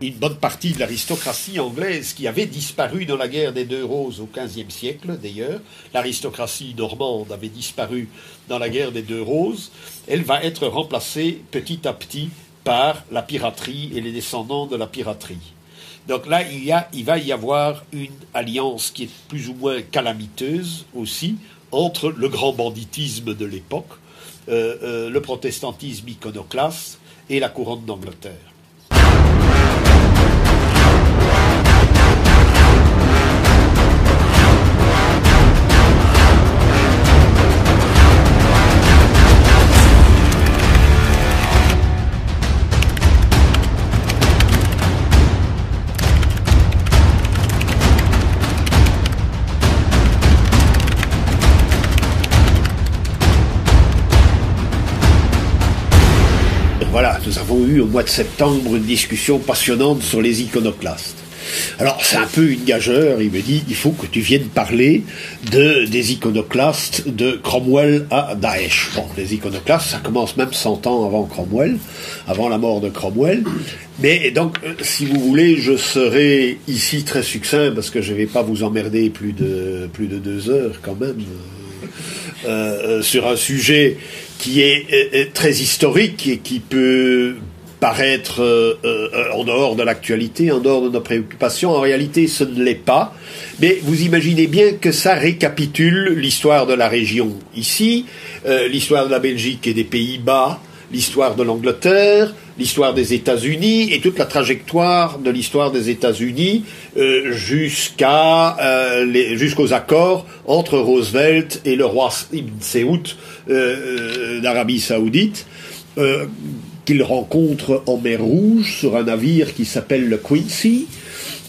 une bonne partie de l'aristocratie anglaise qui avait disparu dans la guerre des Deux Roses au XVe siècle, d'ailleurs. L'aristocratie normande avait disparu dans la guerre des Deux Roses. Elle va être remplacée petit à petit par la piraterie et les descendants de la piraterie. Donc là, il, y a, il va y avoir une alliance qui est plus ou moins calamiteuse aussi entre le grand banditisme de l'époque, euh, euh, le protestantisme iconoclaste et la couronne d'Angleterre. Voilà, nous avons eu au mois de septembre une discussion passionnante sur les iconoclastes. Alors c'est un peu une gageure, il me dit, il faut que tu viennes parler de, des iconoclastes de Cromwell à Daesh. Bon, les iconoclastes, ça commence même 100 ans avant Cromwell, avant la mort de Cromwell. Mais donc, euh, si vous voulez, je serai ici très succinct parce que je ne vais pas vous emmerder plus de, plus de deux heures quand même euh, euh, sur un sujet qui est très historique et qui peut paraître euh, euh, en dehors de l'actualité, en dehors de nos préoccupations. En réalité, ce ne l'est pas. Mais vous imaginez bien que ça récapitule l'histoire de la région ici, euh, l'histoire de la Belgique et des Pays-Bas, l'histoire de l'Angleterre, l'histoire des États-Unis et toute la trajectoire de l'histoire des États-Unis jusqu'à jusqu'aux accords entre Roosevelt et le roi Ibn Saoud d'Arabie Saoudite qu'il rencontre en mer Rouge sur un navire qui s'appelle le Quincy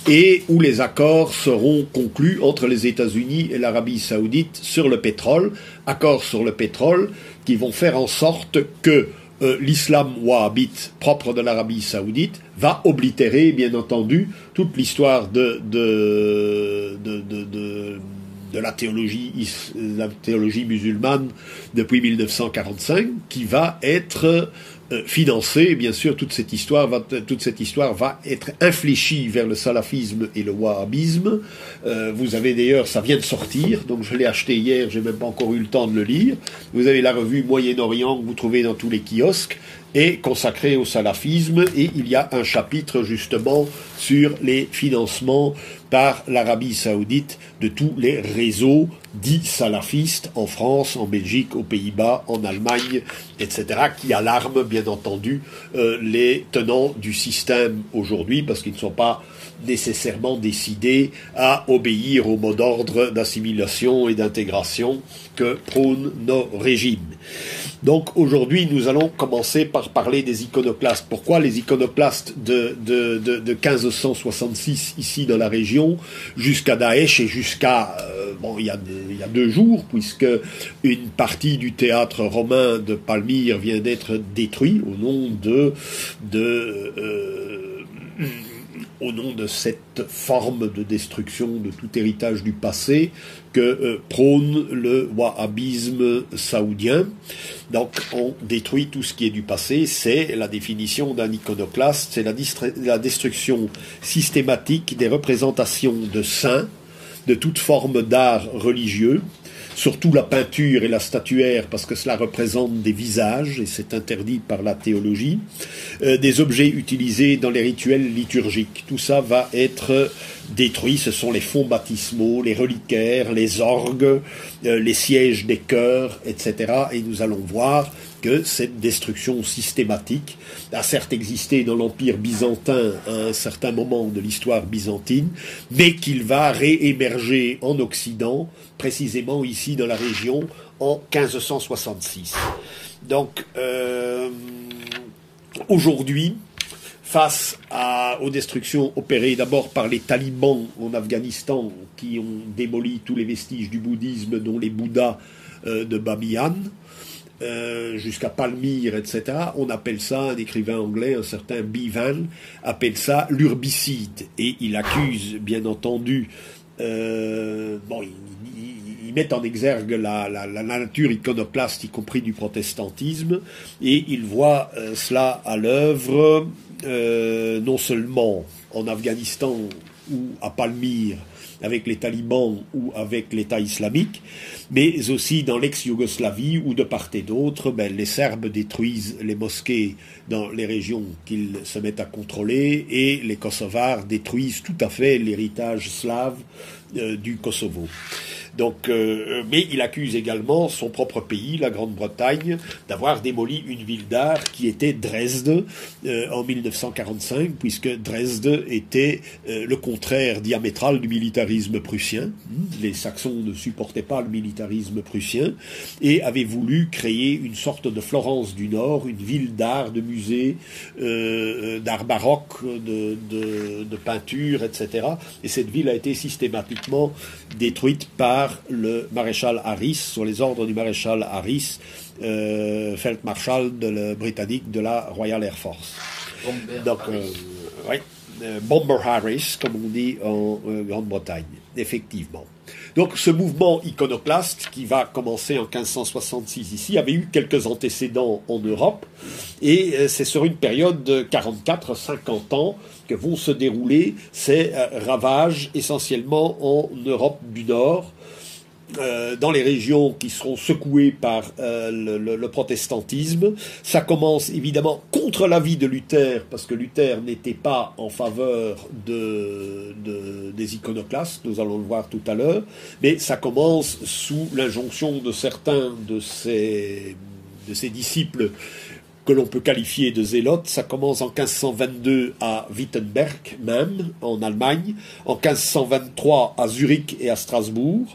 et où les accords seront conclus entre les États-Unis et l'Arabie saoudite sur le pétrole, accords sur le pétrole qui vont faire en sorte que euh, l'islam wahhabite propre de l'Arabie saoudite va oblitérer, bien entendu, toute l'histoire de, de, de, la théologie, la théologie musulmane depuis 1945, qui va être euh, financer, bien sûr, toute cette histoire va, toute cette histoire va être infléchie vers le salafisme et le wahhabisme. Euh, vous avez d'ailleurs, ça vient de sortir, donc je l'ai acheté hier, j'ai même pas encore eu le temps de le lire. Vous avez la revue Moyen-Orient que vous trouvez dans tous les kiosques est consacrée au salafisme et il y a un chapitre justement sur les financements par l'Arabie saoudite de tous les réseaux dits salafistes en France, en Belgique, aux Pays-Bas, en Allemagne, etc., qui alarment bien entendu euh, les tenants du système aujourd'hui parce qu'ils ne sont pas nécessairement décidés à obéir au mot d'ordre d'assimilation et d'intégration que prônent nos régimes. Donc aujourd'hui, nous allons commencer par parler des iconoclastes. Pourquoi les iconoclastes de, de, de, de 1566 ici dans la région jusqu'à Daesh et jusqu'à euh, bon, il y, a, il y a deux jours, puisque une partie du théâtre romain de Palmyre vient d'être détruit au nom de de euh, au nom de cette forme de destruction de tout héritage du passé que euh, prône le wahhabisme saoudien. Donc on détruit tout ce qui est du passé, c'est la définition d'un iconoclaste, c'est la, la destruction systématique des représentations de saints, de toute forme d'art religieux, surtout la peinture et la statuaire, parce que cela représente des visages, et c'est interdit par la théologie, euh, des objets utilisés dans les rituels liturgiques. Tout ça va être détruit, ce sont les fonds baptismaux, les reliquaires, les orgues, euh, les sièges des chœurs, etc. Et nous allons voir que cette destruction systématique a certes existé dans l'Empire byzantin à un certain moment de l'histoire byzantine, mais qu'il va réémerger en Occident, précisément ici dans la région, en 1566. Donc, euh, aujourd'hui, face aux destructions opérées d'abord par les talibans en Afghanistan, qui ont démoli tous les vestiges du bouddhisme, dont les Bouddhas euh, de Bamiyan, euh, jusqu'à Palmyre, etc. On appelle ça, un écrivain anglais, un certain Bivan, appelle ça l'urbicide. Et il accuse, bien entendu, euh, bon, il, met en exergue la, la, la, nature iconoclaste, y compris du protestantisme, et il voit euh, cela à l'œuvre non seulement en Afghanistan ou à Palmyre, avec les talibans ou avec l'État islamique, mais aussi dans l'ex-Yougoslavie où de part et d'autre, ben, les Serbes détruisent les mosquées dans les régions qu'ils se mettent à contrôler et les Kosovars détruisent tout à fait l'héritage slave euh, du Kosovo. Donc, euh, mais il accuse également son propre pays, la Grande-Bretagne, d'avoir démoli une ville d'art qui était Dresde euh, en 1945, puisque Dresde était euh, le contraire diamétral du militarisme prussien. Les Saxons ne supportaient pas le militarisme prussien et avaient voulu créer une sorte de Florence du Nord, une ville d'art, de musée, d'art baroque, de, de, de peinture, etc. Et cette ville a été systématiquement détruite par le maréchal Harris, sur les ordres du maréchal Harris, euh, Feldmarschall de britannique de la Royal Air Force. Bomber Donc, euh, euh, Bomber Harris, comme on dit en Grande-Bretagne, effectivement. Donc ce mouvement iconoclaste qui va commencer en 1566 ici avait eu quelques antécédents en Europe et c'est sur une période de 44-50 ans que vont se dérouler ces ravages essentiellement en Europe du Nord euh, dans les régions qui seront secouées par euh, le, protestantisme. Ça commence évidemment contre l'avis de Luther, parce que Luther n'était pas en faveur de, des iconoclastes, nous allons le voir tout à l'heure, mais ça commence sous l'injonction de certains de ses, de ses disciples que l'on peut qualifier de zélotes. Ça commence en 1522 à Wittenberg même, en Allemagne, en 1523 à Zurich et à Strasbourg,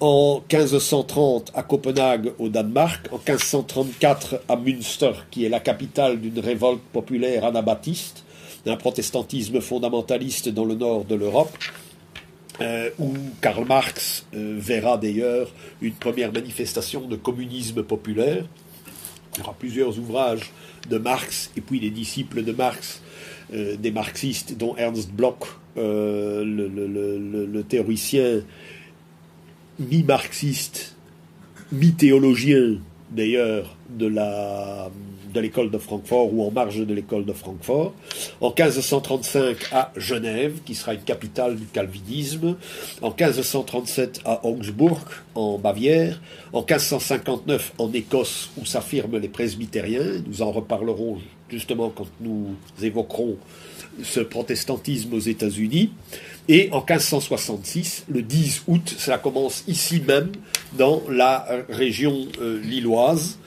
en 1530 à Copenhague au Danemark, en 1534 à Münster, qui est la capitale d'une révolte populaire anabaptiste, d'un protestantisme fondamentaliste dans le nord de l'Europe, euh, où Karl Marx euh, verra d'ailleurs une première manifestation de communisme populaire. Il y aura plusieurs ouvrages de Marx et puis des disciples de Marx, euh, des marxistes, dont Ernst Bloch, le, théoricien mi-marxiste, mi-théologien d'ailleurs de de l'école de Francfort ou en marge de l'école de Francfort, en 1535 à Genève, qui sera une capitale du calvinisme, en 1537 à Augsbourg, en Bavière, en 1559 en Écosse, où s'affirment les presbytériens, nous en reparlerons justement quand nous évoquerons ce protestantisme aux États-Unis, et en 1566, le 10 août, cela commence ici même, dans la région euh, lilloise,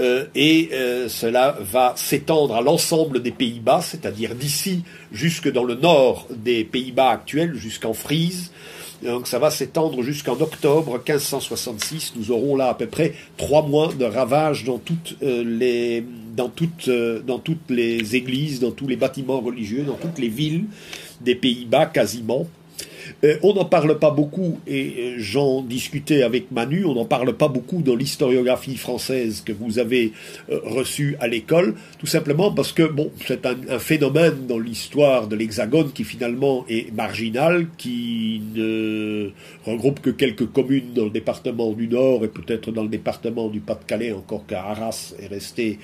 euh, et euh, cela va s'étendre à l'ensemble des Pays-Bas, c'est-à-dire d'ici jusque dans le nord des Pays-Bas actuels, jusqu'en Frise. Donc ça va s'étendre jusqu'en octobre 1566. Nous aurons là à peu près trois mois de ravages dans toutes les dans toutes dans toutes les églises, dans tous les bâtiments religieux, dans toutes les villes des Pays-Bas quasiment. Euh, on n'en parle pas beaucoup, et euh, j'en discutais avec Manu, on n'en parle pas beaucoup dans l'historiographie française que vous avez euh, reçue à l'école, tout simplement parce que bon, c'est un, phénomène dans l'histoire de l'Hexagone qui finalement est marginal, qui ne regroupe que quelques communes dans le département du Nord et peut-être dans le département du Pas-de-Calais, encore qu'Arras est resté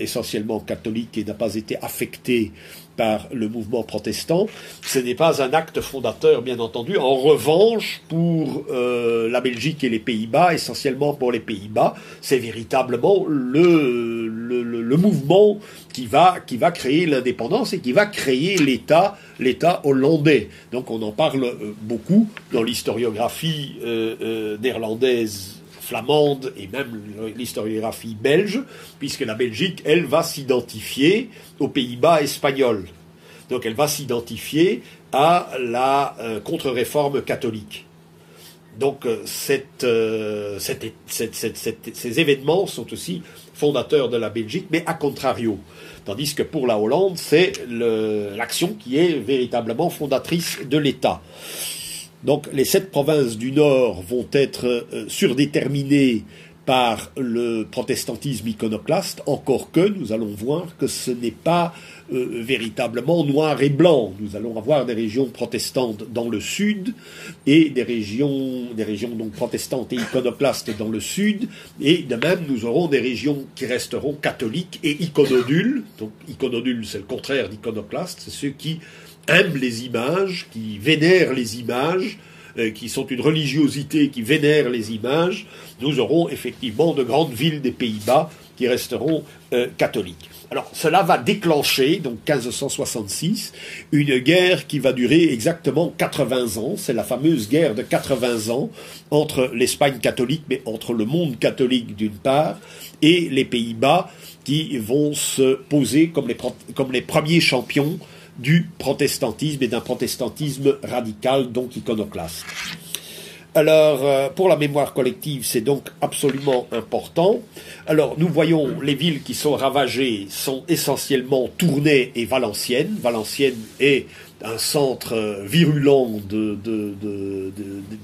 essentiellement catholique et n'a pas été affecté par le mouvement protestant. Ce n'est pas un acte fondateur, bien entendu. En revanche, pour euh, la Belgique et les Pays-Bas, essentiellement pour les Pays-Bas, c'est véritablement le, le, mouvement qui va, qui va créer l'indépendance et qui va créer l'État, l'État hollandais. Donc on en parle euh, beaucoup dans l'historiographie euh, néerlandaise flamande et même l'historiographie belge, puisque la Belgique, elle, va s'identifier aux Pays-Bas espagnols. Donc elle va s'identifier à la euh, contre-réforme catholique. Donc euh, euh, ces événements sont aussi fondateurs de la Belgique, mais à contrario. Tandis que pour la Hollande, c'est l'action qui est véritablement fondatrice de l'État. Donc les sept provinces du Nord vont être euh, surdéterminées par le protestantisme iconoclaste, encore que nous allons voir que ce n'est pas euh, véritablement noir et blanc. Nous allons avoir des régions protestantes dans le sud et des régions, des régions donc protestantes et iconoclastes dans le sud, et de même nous aurons des régions qui resteront catholiques et iconodules. Donc iconodules, c'est le contraire d'iconoclaste, c'est ceux qui aiment les images, qui vénèrent les images, euh, qui sont une religiosité qui vénère les images, nous aurons effectivement de grandes villes des Pays-Bas qui resteront euh, catholiques. Alors cela va déclencher, donc 1566, une guerre qui va durer exactement 80 ans. C'est la fameuse guerre de 80 ans entre l'Espagne catholique, mais entre le monde catholique d'une part, et les Pays-Bas qui vont se poser comme les, comme les premiers champions du protestantisme et d'un protestantisme radical, donc iconoclaste. Alors, euh, pour la mémoire collective, c'est donc absolument important. Alors, nous voyons les villes qui sont ravagées sont essentiellement Tournai et Valenciennes. Valenciennes est un centre euh, virulent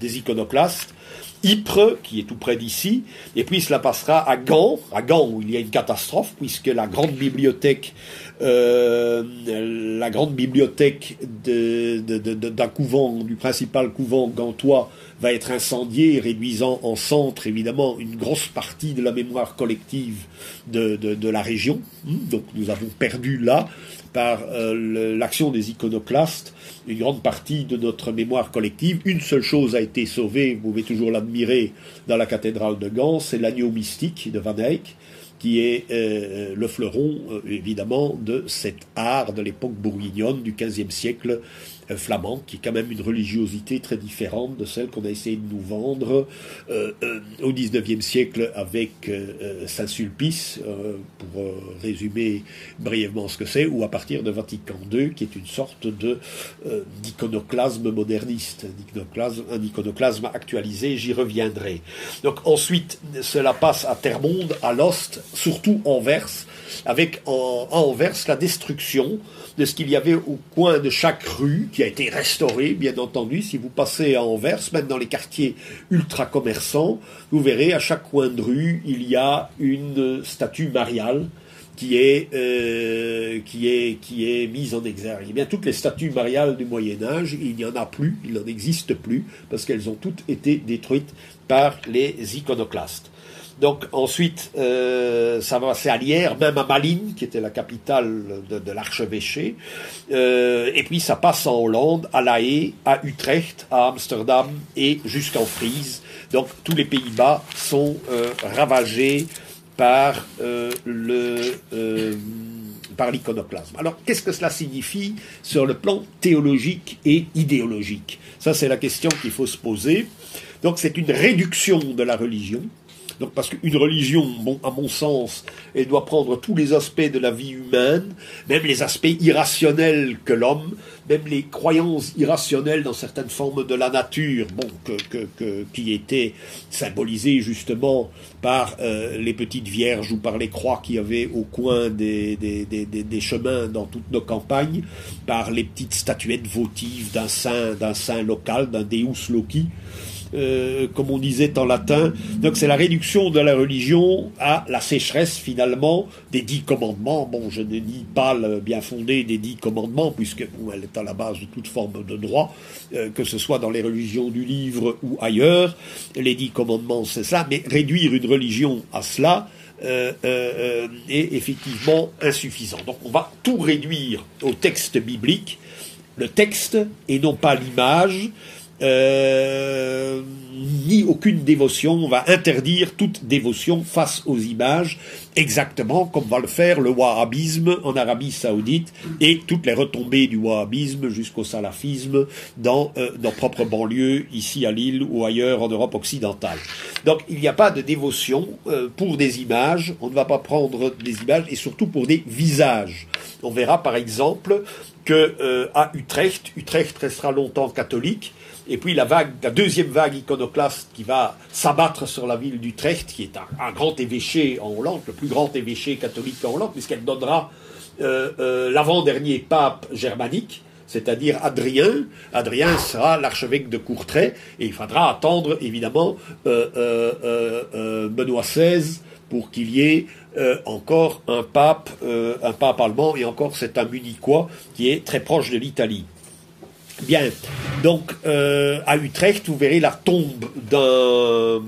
des iconoclastes. Ypres, qui est tout près d'ici, et puis cela passera à Gand, à Gand où il y a une catastrophe, puisque la grande bibliothèque euh, la grande bibliothèque d'un couvent, du principal couvent gantois, va être incendiée, réduisant en centre évidemment une grosse partie de la mémoire collective de, la région. Hmm, donc nous avons perdu là, par euh, l'action des iconoclastes, une grande partie de notre mémoire collective. Une seule chose a été sauvée, vous pouvez toujours l'admirer dans la cathédrale de Gand, c'est l'agneau mystique de Van Eyck qui est euh, le fleuron, euh, évidemment, de cet art de l'époque bourguignonne du XVe siècle euh, flamand, qui est quand même une religiosité très différente de celle qu'on a essayé de nous vendre euh, euh, au XIXe siècle avec Saint-Sulpice, pour résumer brièvement ce que c'est, ou à partir de Vatican II, qui est une sorte de d'iconoclasme moderniste, un iconoclasme, actualisé, j'y reviendrai. Donc ensuite, cela passe à Termonde, à Lost, surtout Anvers, avec en, Anvers la destruction de ce qu'il y avait au coin de chaque rue, qui a été restaurée, bien entendu. Si vous passez à Anvers, même dans les quartiers ultra commerçants, vous verrez à chaque coin de rue, il y a une statue mariale qui est, euh, qui est, qui est mise en exergue. Eh bien, toutes les statues mariales du Moyen Âge, il n'y en a plus, il n'en existe plus, parce qu'elles ont toutes été détruites par les iconoclastes. Donc ensuite, euh, ça va Lierre, même à Malines, qui était la capitale de, l'archevêché. Euh, et puis ça passe en Hollande, à La Haye, à Utrecht, à Amsterdam et jusqu'en Frise. Donc tous les Pays-Bas sont euh, ravagés par le par l'iconoclasme. Alors, qu'est-ce que cela signifie sur le plan théologique et idéologique? Ça, c'est la question qu'il faut se poser. Donc, c'est une réduction de la religion, donc, parce qu'une religion, bon, à mon sens, elle doit prendre tous les aspects de la vie humaine, même les aspects irrationnels que l'homme, même les croyances irrationnelles dans certaines formes de la nature, bon, que, qui étaient symbolisées justement par euh, les petites vierges ou par les croix qu'il y avait au coin des, des, des, chemins dans toutes nos campagnes, par les petites statuettes votives d'un saint, d'un saint local, d'un Deus Loci. Euh, comme on disait en latin. Donc c'est la réduction de la religion à la sécheresse finalement des dix commandements. Bon, je ne dis pas le bien fondé des dix commandements, puisque elle est à la base de toute forme de droit, euh, que ce soit dans les religions du livre ou ailleurs. Les dix commandements, c'est ça, mais réduire une religion à cela, euh, est effectivement insuffisant. Donc on va tout réduire au texte biblique, le texte et non pas l'image, euh, ni aucune dévotion. On va interdire toute dévotion face aux images, exactement comme va le faire le wahhabisme en Arabie saoudite et toutes les retombées du wahhabisme jusqu'au salafisme dans euh, nos propres banlieues, ici à Lille ou ailleurs en Europe occidentale. Donc il n'y a pas de dévotion euh, pour des images, on ne va pas prendre des images et surtout pour des visages. On verra par exemple que à Utrecht, Utrecht restera longtemps catholique, et puis la deuxième vague iconoclaste qui va s'abattre sur la ville d'Utrecht, qui est un, grand évêché en Hollande, le plus grand évêché catholique en Hollande, puisqu'elle donnera euh, euh, l'avant-dernier pape germanique, c'est-à-dire Adrien. Adrien sera l'archevêque de Courtrai, et il faudra attendre évidemment euh, Benoît XVI pour qu'il y ait encore un pape, un pape allemand, et encore c'est un munichois qui est très proche de l'Italie. Bien, donc à Utrecht, vous verrez la tombe d'un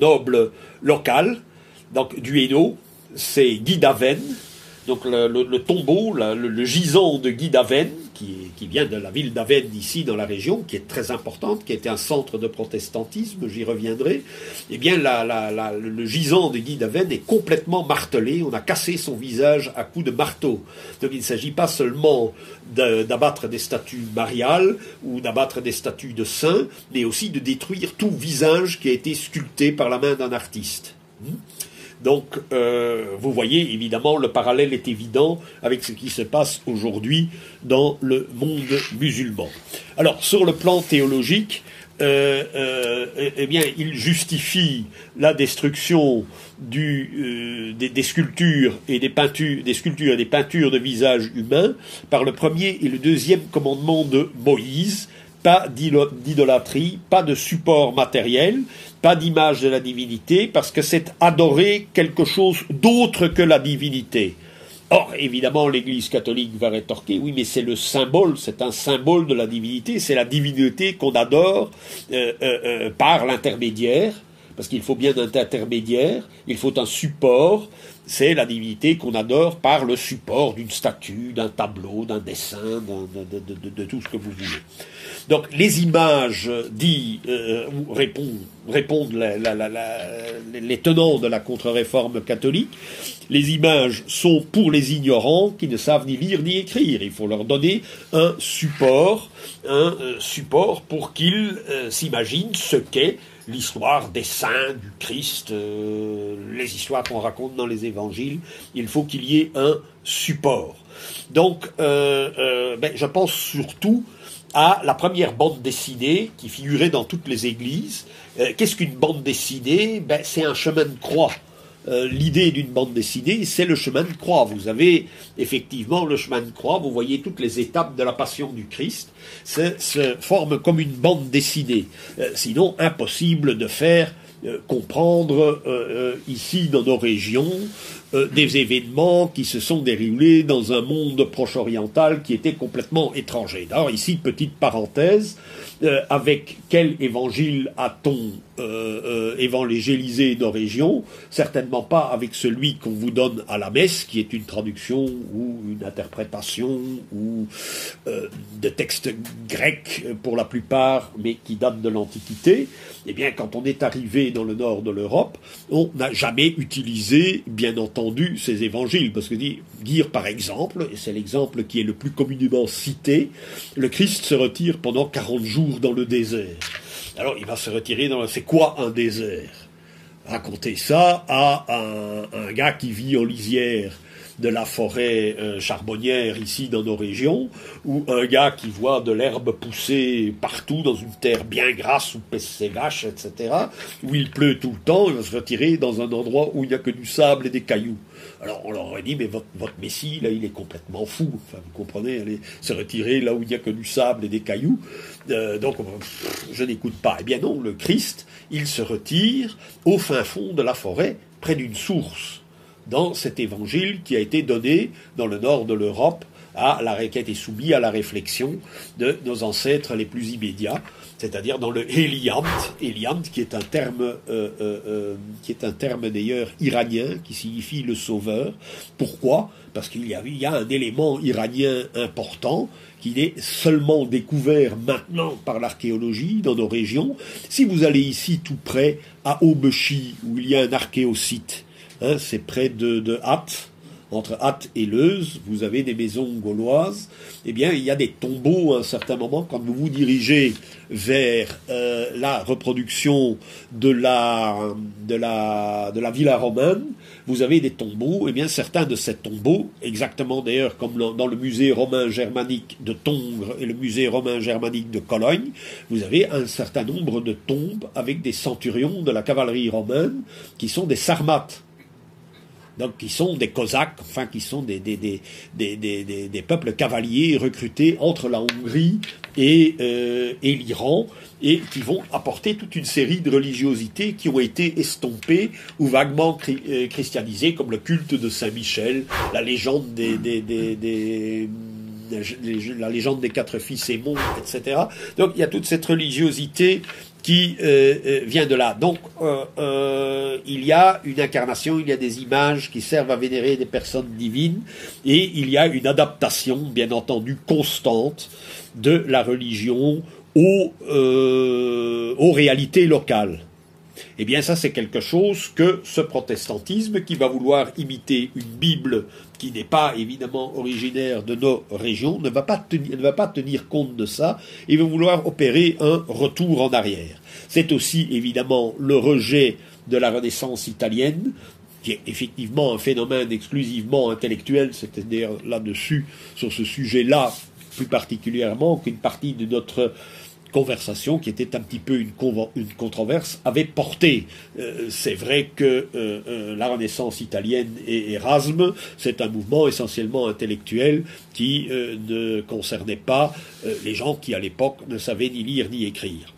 noble local, donc du Hainaut, c'est Guy d'Aven, donc le, tombeau, le, gisant de Guy d'Aven, qui, vient de la ville d'Aven ici dans la région, qui est très importante, qui était un centre de protestantisme, j'y reviendrai, eh bien le gisant de Guy d'Aven est complètement martelé, on a cassé son visage à coups de marteau. Donc il ne s'agit pas seulement d'abattre des statues mariales ou d'abattre des statues de saints, mais aussi de détruire tout visage qui a été sculpté par la main d'un artiste. Hmm? Donc, euh, vous voyez, évidemment, le parallèle est évident avec ce qui se passe aujourd'hui dans le monde musulman. Alors, sur le plan théologique, euh, euh, eh bien, il justifie la destruction des, sculptures et des peintures, des sculptures et des peintures de visages humains par le premier et le deuxième commandement de Moïse. Pas d'idolâtrie, pas de support matériel, pas d'image de la divinité, parce que c'est adorer quelque chose d'autre que la divinité. Or, évidemment, l'Église catholique va rétorquer, oui, mais c'est le symbole, c'est un symbole de la divinité, c'est la divinité qu'on adore euh, euh, euh, par l'intermédiaire, parce qu'il faut bien un intermédiaire, il faut un support, c'est la divinité qu'on adore par le support d'une statue, d'un tableau, d'un dessin, de, tout ce que vous voulez. Donc les images dit, euh, répondent, répondent les tenants de la contre-réforme catholique. Les images sont pour les ignorants qui ne savent ni lire ni écrire. Il faut leur donner un support, un euh, support pour qu'ils euh, s'imaginent ce qu'est l'histoire des saints, du Christ, les histoires qu'on raconte dans les évangiles. Il faut qu'il y ait un support. Donc, ben, je pense surtout à la première bande dessinée qui figurait dans toutes les églises. Euh, qu'est-ce qu'une bande dessinée? Ben, C'est un chemin de croix. Euh, l'idée d'une bande dessinée, c'est le chemin de croix. Vous avez effectivement le chemin de croix, vous voyez toutes les étapes de la passion du Christ, se forme comme une bande dessinée. Euh, sinon, impossible de faire comprendre ici dans nos régions euh, des événements qui se sont déroulés dans un monde proche-oriental qui était complètement étranger. Alors ici, petite parenthèse, euh, avec quel évangile a-t-on euh, évangélisé nos régions Certainement pas avec celui qu'on vous donne à la messe, qui est une traduction ou une interprétation ou de textes grecs pour la plupart, mais qui datent de l'Antiquité. Eh bien, quand on est arrivé dans le nord de l'Europe, on n'a jamais utilisé, bien entendu, entendu ces évangiles, parce que dire par exemple, et c'est l'exemple qui est le plus communément cité, le Christ se retire pendant 40 jours dans le désert. Alors il va se retirer dans... C'est quoi un désert? Raconter ça à un, un gars qui vit en lisière de la forêt euh, charbonnière ici dans nos régions, ou un gars qui voit de l'herbe pousser partout dans une terre bien grasse où pèsent ses vaches, etc., où il pleut tout le temps, il va se retirer dans un endroit où il n'y a que du sable et des cailloux. Alors on leur aurait dit, mais votre, Messie, là, il est complètement fou. Enfin, vous comprenez, aller se retirer là où il n'y a que du sable et des cailloux. Euh, donc, je n'écoute pas. Eh bien non, le Christ, il se retire au fin fond de la forêt, près d'une source dans cet évangile qui a été donné dans le nord de l'Europe à la requête et soumis à la réflexion de nos ancêtres les plus immédiats, c'est-à-dire dans le Eliant, Eliant qui est un terme, euh, euh, euh, qui est un terme d'ailleurs iranien qui signifie le sauveur. Pourquoi? Parce qu'il y a, y a un élément iranien important qui est seulement découvert maintenant par l'archéologie dans nos régions. Si vous allez ici tout près à Aubechi, où il y a un archéosite, Hein, c'est près de, de entre Hatt et Leuze, vous avez des maisons gauloises, eh bien, il y a des tombeaux à un certain moment. Quand vous vous dirigez vers euh, la reproduction de la, de, la, de la villa romaine, vous avez des tombeaux, eh bien, certains de ces tombeaux, exactement d'ailleurs comme dans le musée romain germanique de Tongres et le musée romain germanique de Cologne, vous avez un certain nombre de tombes avec des centurions de la cavalerie romaine qui sont des sarmates donc qui sont des Cosaques, enfin qui sont des, des, des, des, des peuples cavaliers recrutés entre la Hongrie et, euh, et l'Iran, et qui vont apporter toute une série de religiosités qui ont été estompées ou vaguement euh, christianisées, comme le culte de Saint-Michel, la légende des, des, des la légende des quatre fils et etc. Donc il y a toute cette religiosité qui euh, euh, vient de là. Donc euh, il y a une incarnation, il y a des images qui servent à vénérer des personnes divines, et il y a une adaptation, bien entendu, constante de la religion aux, aux réalités locales. Eh bien, ça, c'est quelque chose que ce protestantisme, qui va vouloir imiter une Bible qui n'est pas évidemment originaire de nos régions, ne va pas tenir, compte de ça et va vouloir opérer un retour en arrière. C'est aussi évidemment le rejet de la Renaissance italienne, qui est effectivement un phénomène exclusivement intellectuel, c'est-à-dire là-dessus, sur ce sujet-là, plus particulièrement qu'une partie de notre conversation qui était un petit peu une, controverse avait porté. Euh, c'est vrai que euh, euh, la Renaissance italienne et Erasme, c'est un mouvement essentiellement intellectuel qui ne concernait pas les gens qui à l'époque ne savaient ni lire ni écrire.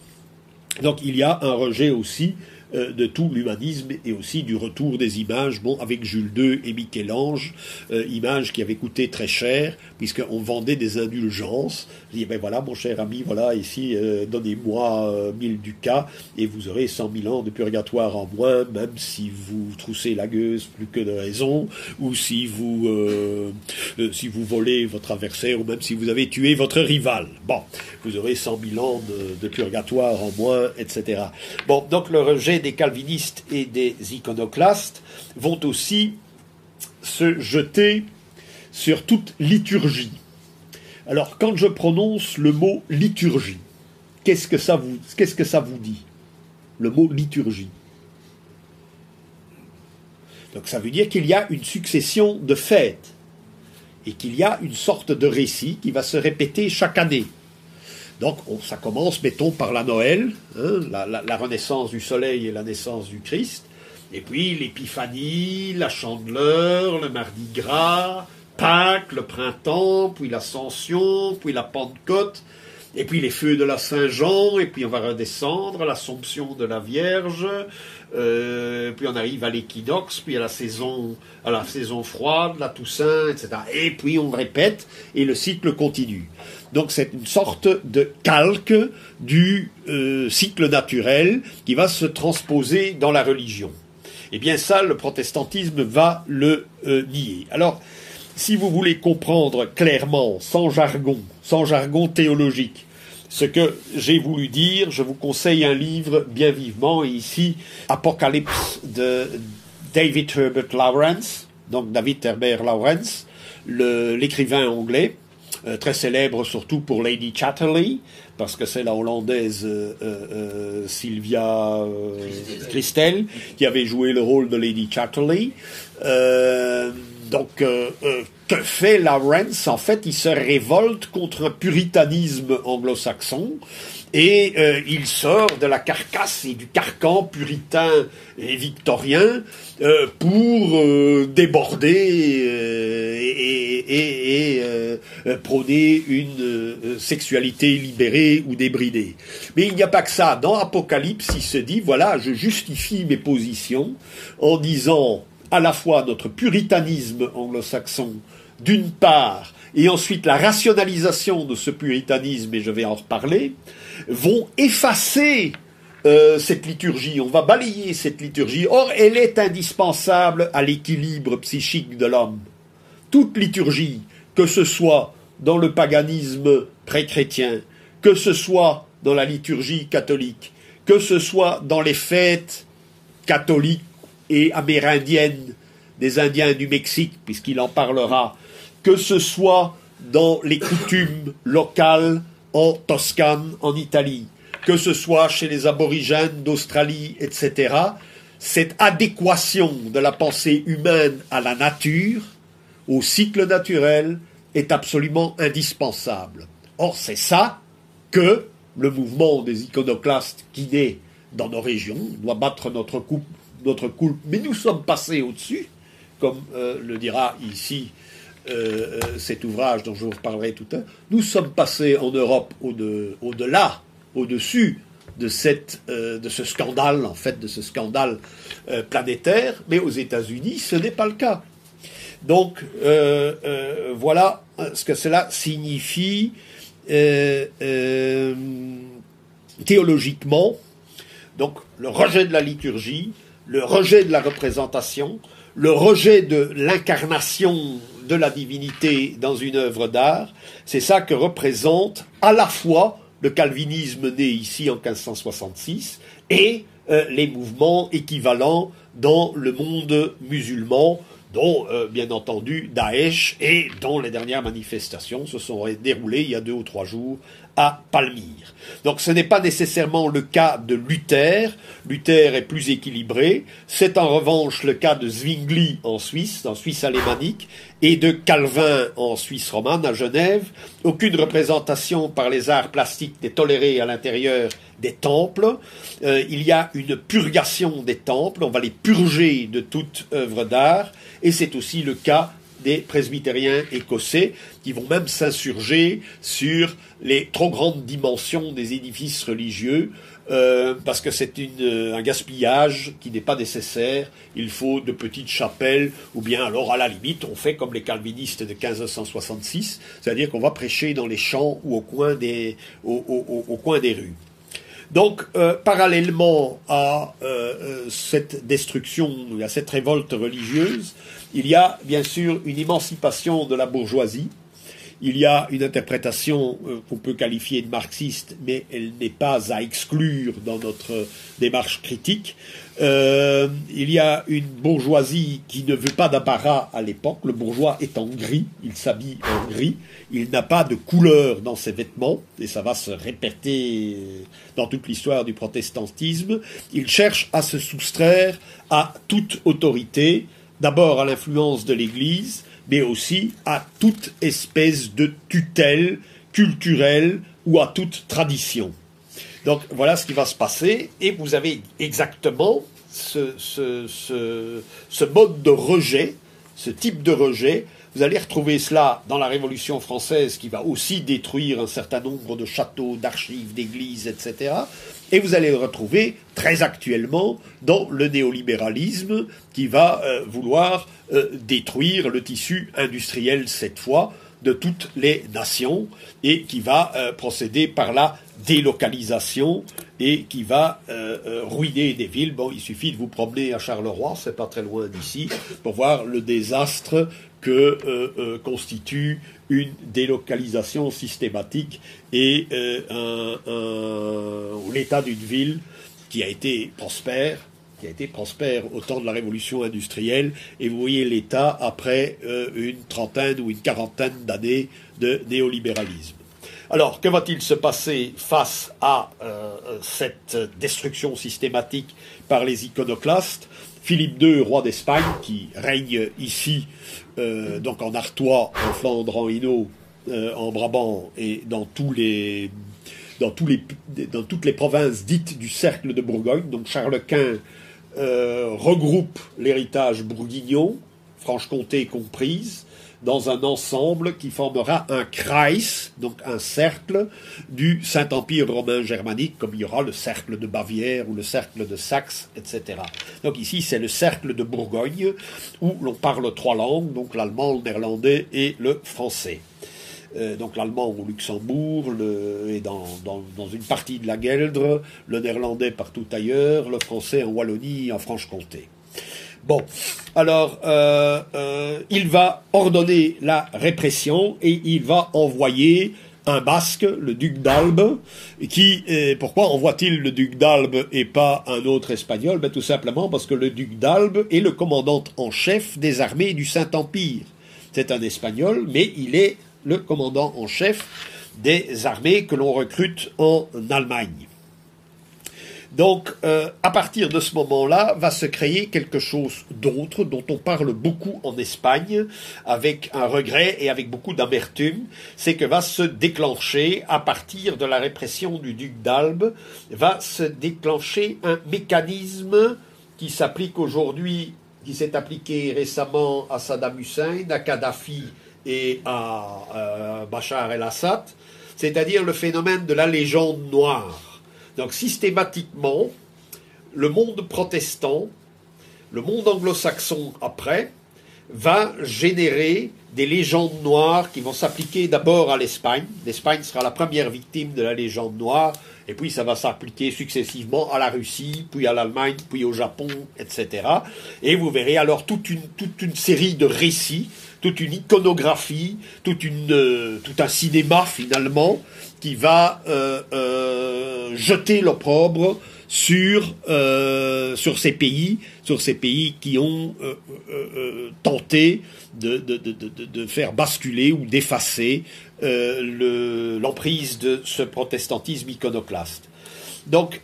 Donc il y a un rejet aussi de tout l'humanisme et aussi du retour des images, bon, avec Jules II et Michel-Ange, images qui avaient coûté très cher, puisqu'on vendait des indulgences. Je ben voilà, mon cher ami, voilà, ici, euh, donnez-moi 1000 ducats, et vous aurez 100 000 ans de purgatoire en moins, même si vous troussez la gueuse plus que de raison, ou si vous, si vous volez votre adversaire, ou même si vous avez tué votre rival. Bon, vous aurez 100 000 ans de, de purgatoire en moins, etc. Bon, donc le rejet des calvinistes et des iconoclastes vont aussi se jeter sur toute liturgie. Alors, quand je prononce le mot liturgie, qu'est-ce que ça vous, dit Le mot liturgie? Donc, ça veut dire qu'il y a une succession de fêtes et qu'il y a une sorte de récit qui va se répéter chaque année. Donc ça commence, mettons, par la Noël, hein, la, renaissance du soleil et la naissance du Christ, et puis l'épiphanie, la chandeleur, le mardi gras, Pâques, le printemps, puis l'ascension, puis la Pentecôte, et puis les feux de la Saint-Jean, et puis on va redescendre, l'Assomption de la Vierge, euh, puis on arrive à l'équinoxe, puis à la saison, à la saison froide, la Toussaint, etc. Et puis on répète, et le cycle continue. Donc c'est une sorte de calque du euh, cycle naturel qui va se transposer dans la religion. Eh bien ça, le protestantisme va le euh, nier. Alors, si vous voulez comprendre clairement, sans jargon, sans jargon théologique, ce que j'ai voulu dire, je vous conseille un livre bien vivement, ici, Apocalypse de David Herbert Lawrence, donc David Herbert Lawrence, l'écrivain anglais, euh, très célèbre surtout pour Lady Chatterley, parce que c'est la hollandaise euh, euh, Sylvia Christel. qui avait joué le rôle de Lady Chatterley. Donc, que fait Lawrence En fait, il se révolte contre un puritanisme anglo-saxon et euh, il sort de la carcasse et du carcan puritain et victorien euh, pour euh, déborder et, prôner une sexualité libérée ou débridée. Mais il n'y a pas que ça. Dans Apocalypse, il se dit, voilà, je justifie mes positions en disant à la fois notre puritanisme anglo-saxon, d'une part, et ensuite la rationalisation de ce puritanisme, et je vais en reparler, vont effacer euh, cette liturgie, on va balayer cette liturgie. Or, elle est indispensable à l'équilibre psychique de l'homme. Toute liturgie, que ce soit dans le paganisme pré-chrétien, que ce soit dans la liturgie catholique, que ce soit dans les fêtes catholiques et amérindiennes des Indiens du Mexique, puisqu'il en parlera, que ce soit dans les coutumes locales en Toscane, en Italie, que ce soit chez les aborigènes d'Australie, etc., cette adéquation de la pensée humaine à la nature, au cycle naturel, est absolument indispensable. Or, c'est ça que le mouvement des iconoclastes qui naît dans nos régions doit battre notre coup, notre coup. Mais nous sommes passés au-dessus comme le dira ici cet ouvrage dont je vous reparlerai tout à l'heure, nous sommes passés en Europe au-delà, au-dessus de, de ce scandale, en fait, de ce scandale planétaire, mais aux États-Unis, ce n'est pas le cas. Donc, voilà ce que cela signifie théologiquement, donc le rejet de la liturgie, le rejet de la représentation, le rejet de l'incarnation de la divinité dans une œuvre d'art, c'est ça que représente à la fois le calvinisme né ici en 1566 et euh, les mouvements équivalents dans le monde musulman, dont euh, bien entendu Daesh et dont les dernières manifestations se sont déroulées il y a deux ou trois jours à Palmyre. Donc ce n'est pas nécessairement le cas de Luther. Luther est plus équilibré. C'est en revanche le cas de Zwingli en Suisse, en Suisse alémanique, et de Calvin en Suisse romane, à Genève. Aucune représentation par les arts plastiques n'est tolérée à l'intérieur des temples. Euh, il y a une purgation des temples. On va les purger de toute œuvre d'art. Et c'est aussi le cas des presbytériens écossais qui vont même s'insurger sur les trop grandes dimensions des édifices religieux euh, parce que c'est un gaspillage qui n'est pas nécessaire. Il faut de petites chapelles, ou bien alors à la limite, on fait comme les calvinistes de 1566, c'est-à-dire qu'on va prêcher dans les champs ou au coin des, rues. Donc, euh, parallèlement à euh, cette destruction, à cette révolte religieuse, il y a bien sûr une émancipation de la bourgeoisie. Il y a une interprétation euh, qu'on peut qualifier de marxiste, mais elle n'est pas à exclure dans notre démarche critique. Euh, il y a une bourgeoisie qui ne veut pas d'apparat à l'époque. Le bourgeois est en gris, il s'habille en gris, il n'a pas de couleur dans ses vêtements, et ça va se répéter dans toute l'histoire du protestantisme. Il cherche à se soustraire à toute autorité, d'abord à l'influence de l'Église, mais aussi à toute espèce de tutelle culturelle ou à toute tradition. Donc voilà ce qui va se passer, et vous avez exactement ce, mode de rejet, ce type de rejet vous allez retrouver cela dans la Révolution française qui va aussi détruire un certain nombre de châteaux, d'archives, d'églises, etc. Et vous allez le retrouver très actuellement dans le néolibéralisme qui va euh, vouloir euh, détruire le tissu industriel cette fois de toutes les nations et qui va euh, procéder par la délocalisation et qui va ruiner des villes. Bon, il suffit de vous promener à Charleroi, c'est pas très loin d'ici, pour voir le désastre que constitue une délocalisation systématique et euh, l'état d'une ville qui a été prospère, qui a été prospère au temps de la révolution industrielle, et vous voyez l'état après une trentaine ou une quarantaine d'années de néolibéralisme. Alors, que va-t-il se passer face à cette destruction systématique par les iconoclastes? Philippe II, roi d'Espagne, qui règne ici, euh, donc en Artois, en Flandre, en Hainaut, euh, en Brabant et dans toutes les provinces dites du cercle de Bourgogne. Donc Charles Quint euh, regroupe l'héritage bourguignon, Franche-Comté comprise, dans un ensemble qui formera un Kreis, donc un cercle du Saint-Empire romain germanique, comme il y aura le cercle de Bavière ou le cercle de Saxe, etc. Donc ici, c'est le cercle de Bourgogne, où l'on parle trois langues, donc l'allemand, le néerlandais et le français. Euh, donc l'allemand au Luxembourg le, et dans, dans, dans, une partie de la Gueldre, le néerlandais partout ailleurs, le français en Wallonie et en Franche-Comté. Bon, alors euh, euh, il va ordonner la répression et il va envoyer un basque, le duc d'Albe, qui, euh, pourquoi envoie-t-il le duc d'Albe et pas un autre espagnol? Ben, Tout simplement parce que le duc d'Albe est le commandant en chef des armées du Saint-Empire. C'est un espagnol, mais il est le commandant en chef des armées que l'on recrute en Allemagne. Donc, euh, à partir de ce moment-là, va se créer quelque chose d'autre dont on parle beaucoup en Espagne, avec un regret et avec beaucoup d'amertume, c'est que va se déclencher, à partir de la répression du duc d'Albe, va se déclencher un mécanisme qui s'applique aujourd'hui qui s'est appliqué récemment à Saddam Hussein, à Kadhafi et à euh, Bachar el-Assad, c'est-à-dire le phénomène de la légende noire. Donc systématiquement, le monde protestant, le monde anglo-saxon après, va générer des légendes noires qui vont s'appliquer d'abord à l'Espagne. L'Espagne sera la première victime de la légende noire, et puis ça va s'appliquer successivement à la Russie, puis à l'Allemagne, puis au Japon, etc. Et vous verrez alors toute une, série de récits, toute une iconographie, euh, tout un cinéma finalement, qui va euh, euh, jeter l'opprobre sur, euh, sur ces pays, sur ces pays qui ont euh, euh, tenté de, de, de, de, faire basculer ou d'effacer l'emprise de ce protestantisme iconoclaste. Donc,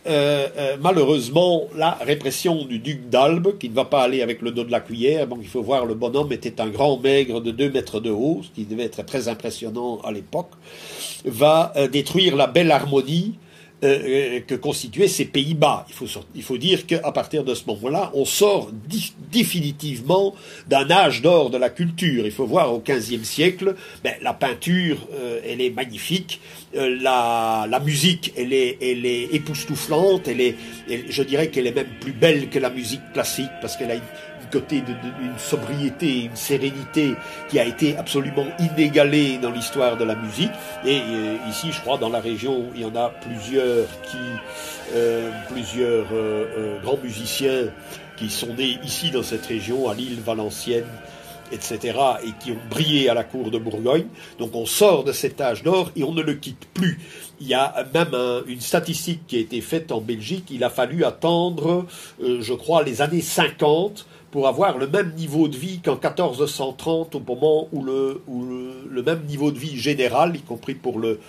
malheureusement, la répression du duc d'Albe, qui ne va pas aller avec le dos de la cuillère, donc il faut voir, le bonhomme était un grand maigre de 2 mètres de haut, ce qui devait être très impressionnant à l'époque, va détruire la belle harmonie euh, euh, que constituaient ces Pays-Bas. Il faut, il faut dire qu'à partir de ce moment-là, on sort définitivement d'un âge d'or de la culture. Il faut voir au XVe siècle, ben, la peinture, euh, elle est magnifique, la, la, musique, elle est, elle est époustouflante, elle est, je dirais qu'elle est même plus belle que la musique classique parce qu'elle a une, côté d'une sobriété, une sérénité qui a été absolument inégalée dans l'histoire de la musique. Et euh, ici, je crois, dans la région, il y en a plusieurs qui, euh, plusieurs euh, grands musiciens qui sont nés ici dans cette région, à l'île Valencienne, etc., et qui ont brillé à la cour de Bourgogne. Donc on sort de cet âge d'or et on ne le quitte plus. Il y a même une statistique qui a été faite en Belgique. Il a fallu attendre, je crois, les années 50 pour avoir le même niveau de vie qu'en 1430, au moment où, le, même niveau de vie général, y compris pour le,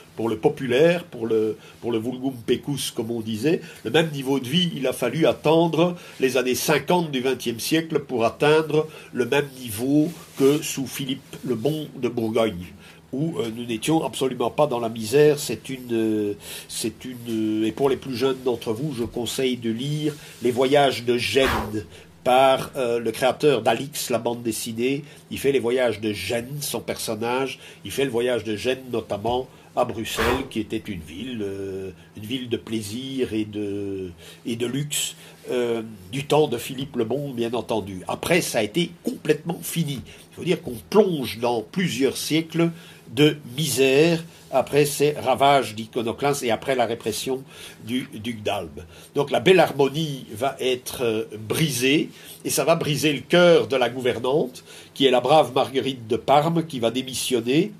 populaire, pour le, vulgum pecus, comme on disait, le même niveau de vie, il a fallu attendre les années 50 du XXe siècle pour atteindre le même niveau que sous Philippe le Bon de Bourgogne où euh, nous n'étions absolument pas dans la misère. C'est une, c'est une, et pour les plus jeunes d'entre vous, je conseille de lire Les Voyages de Gênes par euh, le créateur d'Alix, la bande dessinée. Il fait les voyages de Gênes, son personnage. Il fait le voyage de Gênes notamment à Bruxelles, qui était une ville, euh, une ville de plaisir et de, et de luxe, euh, du temps de Philippe le Bon, bien entendu. Après, ça a été complètement fini. Il faut dire qu'on plonge dans plusieurs siècles de misère après ces ravages d'iconoclastes et après la répression du duc d'Albe. Donc la belle harmonie va être euh, brisée et ça va briser le cœur de la gouvernante qui est la brave Marguerite de Parme qui va démissionner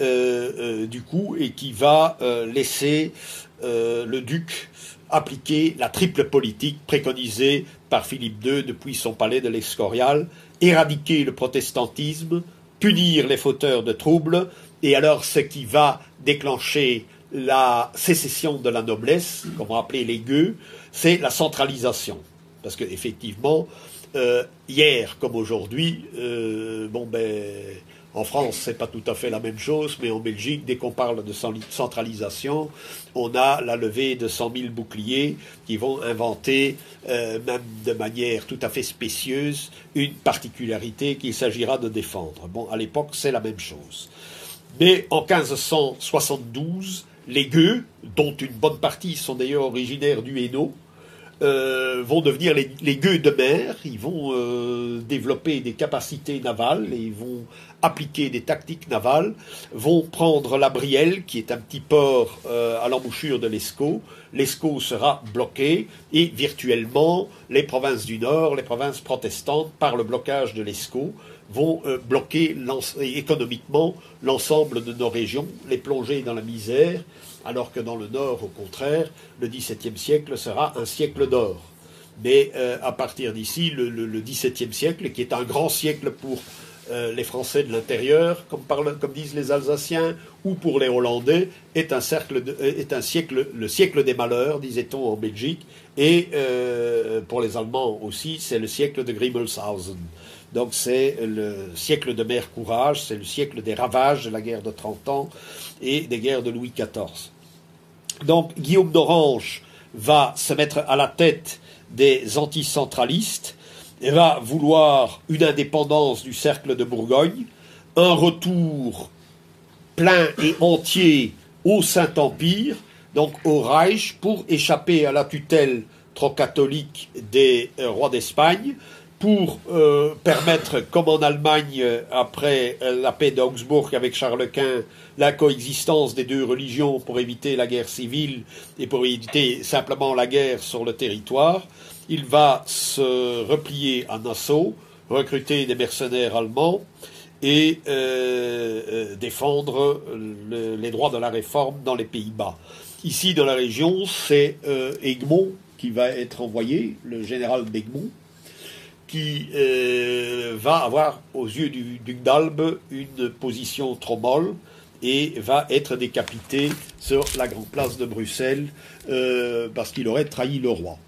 euh, euh, du coup et qui va laisser le duc appliquer la triple politique préconisée par Philippe II depuis son palais de l'Escorial, éradiquer le protestantisme, punir les fauteurs de troubles, et alors ce qui va déclencher la sécession de la noblesse, comme on appelait les gueux, c'est la centralisation. Parce qu'effectivement, euh, hier comme aujourd'hui, euh, bon ben, en France, c'est pas tout à fait la même chose, mais en Belgique, dès qu'on parle de centralisation, on a la levée de 100 000 boucliers qui vont inventer, euh, même de manière tout à fait spécieuse, une particularité qu'il s'agira de défendre. Bon, à l'époque, c'est la même chose. Mais en 1572, les gueux, dont une bonne partie sont d'ailleurs originaires du Hainaut, euh, vont devenir les, gueux de mer, ils vont euh, développer des capacités navales et ils vont appliquer des tactiques navales, vont prendre la Brielle, qui est un petit port euh, à l'embouchure de l'Escaut. L'Escaut sera bloqué et virtuellement, les provinces du Nord, les provinces protestantes, par le blocage de l'Escaut, vont euh, bloquer économiquement l'ensemble de nos régions, les plonger dans la misère, alors que dans le Nord, au contraire, le XVIIe siècle sera un siècle d'or. Mais euh, à partir d'ici, le, XVIIe siècle, qui est un grand siècle pour euh, les Français de l'intérieur, comme, disent les Alsaciens, ou pour les Hollandais, est un siècle, le siècle des malheurs, disait-on en Belgique, et pour les Allemands aussi, c'est le siècle de Grimmelshausen. Donc c'est le siècle de mer courage, c'est le siècle des ravages de la guerre de Trente Ans et des guerres de Louis XIV. Donc Guillaume d'Orange va se mettre à la tête des anticentralistes va vouloir une indépendance du cercle de Bourgogne, un retour plein et entier au Saint-Empire, donc au Reich, pour échapper à la tutelle trop catholique des euh, rois d'Espagne, pour euh, permettre, comme en Allemagne après la paix d'Augsbourg avec Charles Quint, la coexistence des deux religions pour éviter la guerre civile et pour éviter simplement la guerre sur le territoire, il va se replier à Nassau, recruter des mercenaires allemands et euh, euh, défendre les droits de la réforme dans les Pays-Bas. Ici, dans la région, c'est euh, Egmont qui va être envoyé, le général d'Egmont, qui va avoir, aux yeux du duc d'Albe, une position trop molle et va être décapité sur la grande place de Bruxelles parce qu'il aurait trahi le roi.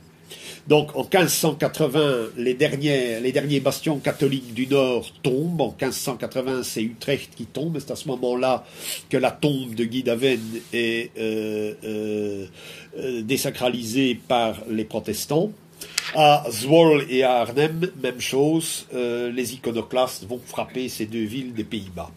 Donc en 1580, les, derniers bastions catholiques du Nord tombent. En 1580, c'est Utrecht qui tombe. C'est à ce moment-là que la tombe de Guy d'Aven est euh, euh, euh, désacralisée par les protestants. À Zwolle et à Arnhem, même chose, les iconoclastes vont frapper ces deux villes des Pays-Bas.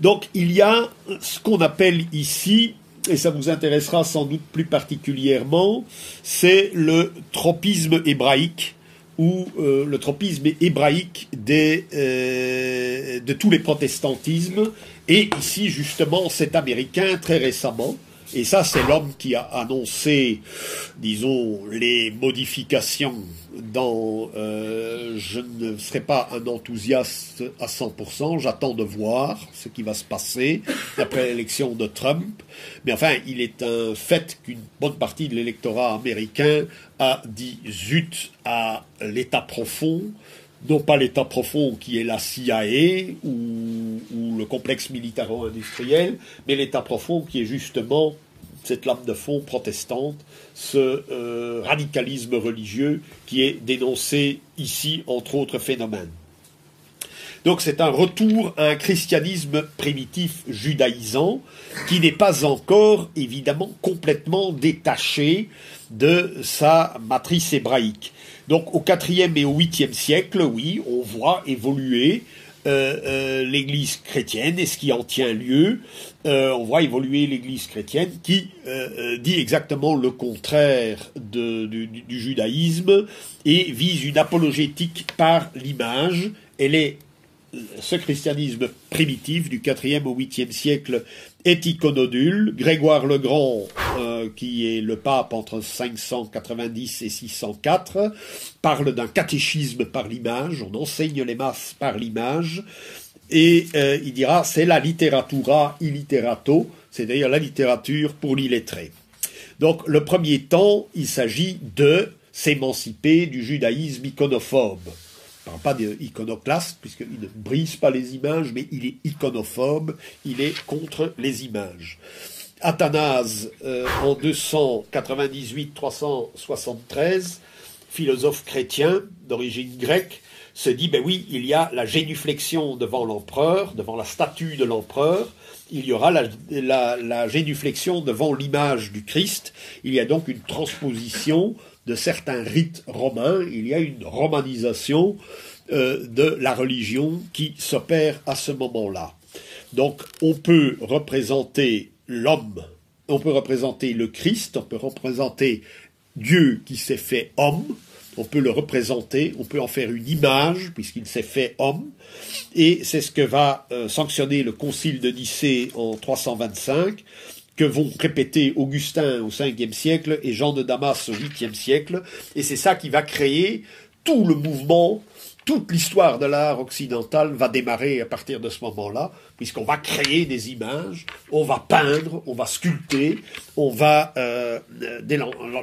Donc il y a ce qu'on appelle ici et ça vous intéressera sans doute plus particulièrement, c'est le tropisme hébraïque ou euh, le tropisme hébraïque euh, de tous les protestantismes, et ici justement cet américain très récemment, et ça, c'est l'homme qui a annoncé, disons, les modifications dans... Euh, je ne serai pas un enthousiaste à 100%, j'attends de voir ce qui va se passer après l'élection de Trump. Mais enfin, il est un fait qu'une bonne partie de l'électorat américain a dit zut à l'état profond non pas l'État profond qui est la CIA ou, le complexe militaro-industriel, mais l'État profond qui est justement cette lame de fond protestante, ce euh, radicalisme religieux qui est dénoncé ici, entre autres phénomènes. Donc c'est un retour à un christianisme primitif judaïsant qui n'est pas encore évidemment complètement détaché de sa matrice hébraïque. Donc au IVe et au 8e siècle, oui, on voit évoluer euh, euh, l'Église chrétienne et ce qui en tient lieu. Euh, on voit évoluer l'Église chrétienne qui dit exactement le contraire du, judaïsme et vise une apologétique par l'image. Elle est ce christianisme primitif du 4e au 8e siècle est iconodule. Grégoire le Grand, euh, qui est le pape entre 590 et 604, parle d'un catéchisme par l'image, on enseigne les masses par l'image, et euh, il dira c'est la literatura illiterato, c'est d'ailleurs la littérature pour l'illettré. Donc le premier temps, il s'agit de s'émanciper du judaïsme iconophobe pas d'iconoclaste, puisqu'il ne brise pas les images, mais il est iconophobe, il est contre les images. Athanase, euh, en 298-373, philosophe chrétien d'origine grecque, se dit, ben oui, il y a la génuflexion devant l'empereur, devant la statue de l'empereur, il y aura la, la génuflexion devant l'image du Christ, il y a donc une transposition de certains rites romains, il y a une romanisation euh, de la religion qui s'opère à ce moment-là. Donc on peut représenter l'homme, on peut représenter le Christ, on peut représenter Dieu qui s'est fait homme, on peut le représenter, on peut en faire une image puisqu'il s'est fait homme, et c'est ce que va euh, sanctionner le concile de Nicée en 325 que vont répéter Augustin au 5e siècle et Jean de Damas au 8e siècle. Et c'est ça qui va créer tout le mouvement, toute l'histoire de l'art occidental va démarrer à partir de ce moment-là, puisqu'on va créer des images, on va peindre, on va sculpter, on va euh,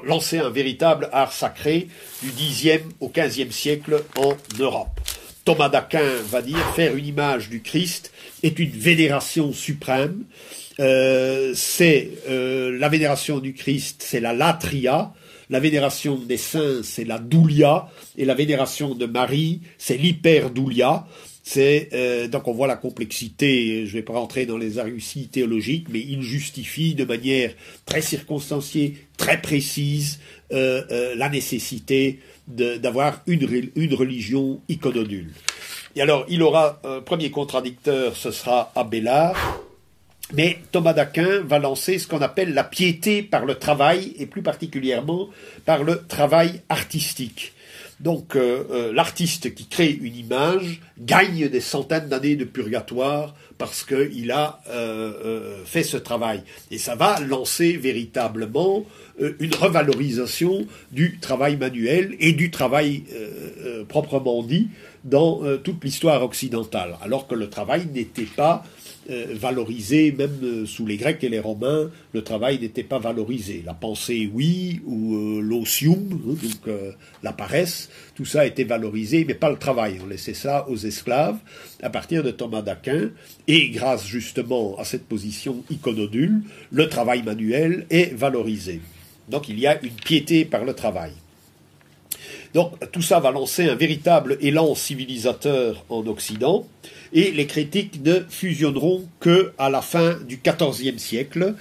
lancer un véritable art sacré du 10e au 15e siècle en Europe. Thomas d'Aquin va dire faire une image du Christ est une vénération suprême euh, c'est euh, la vénération du Christ, c'est la latria, la vénération des saints, c'est la doulia, et la vénération de Marie, c'est l'hyperdoulia. C'est euh, donc on voit la complexité. Je ne vais pas rentrer dans les arguties théologiques, mais il justifie de manière très circonstanciée, très précise, euh, euh, la nécessité d'avoir une, une religion iconodule. Et alors, il aura un premier contradicteur, ce sera Abélard. Mais Thomas d'Aquin va lancer ce qu'on appelle la piété par le travail, et plus particulièrement par le travail artistique. Donc euh, euh, l'artiste qui crée une image gagne des centaines d'années de purgatoire parce qu'il a euh, fait ce travail. Et ça va lancer véritablement une revalorisation du travail manuel et du travail proprement dit dans toute l'histoire occidentale, alors que le travail n'était pas valorisé, même euh, sous les Grecs et les Romains, le travail n'était pas valorisé. La pensée, oui, ou euh, l'osium, hein, donc la paresse, tout ça était valorisé, mais pas le travail. On laissait ça aux esclaves à partir de Thomas d'Aquin, et grâce justement à cette position iconodule, le travail manuel est valorisé. Donc il y a une piété par le travail. Donc tout ça va lancer un véritable élan civilisateur en Occident, et les critiques ne fusionneront que à la fin du XIVe siècle,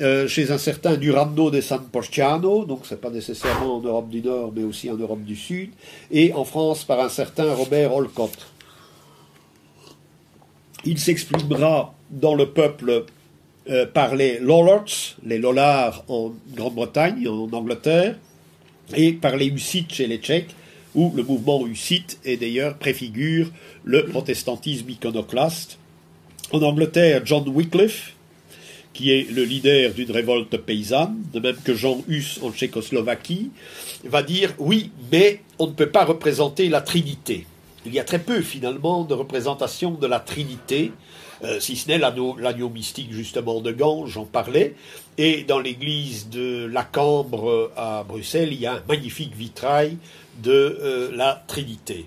euh, chez un certain Durando de San Porciano, donc c'est pas nécessairement en Europe du Nord, mais aussi en Europe du Sud, et en France par un certain Robert Olcott. Il s'exprimera dans le peuple euh, par les Lollards, les Lollards en Grande-Bretagne, en Angleterre, et par les Hussites chez les Tchèques, où le mouvement hussite est d'ailleurs préfigure le protestantisme iconoclaste. En Angleterre, John Wycliffe, qui est le leader d'une révolte paysanne, de même que Jean Hus en Tchécoslovaquie, va dire oui, mais on ne peut pas représenter la Trinité. Il y a très peu finalement de représentation de la Trinité, euh, si ce n'est l'agneau mystique justement de Gand, j'en parlais, et dans l'église de la Cambre à Bruxelles, il y a un magnifique vitrail de euh, la Trinité.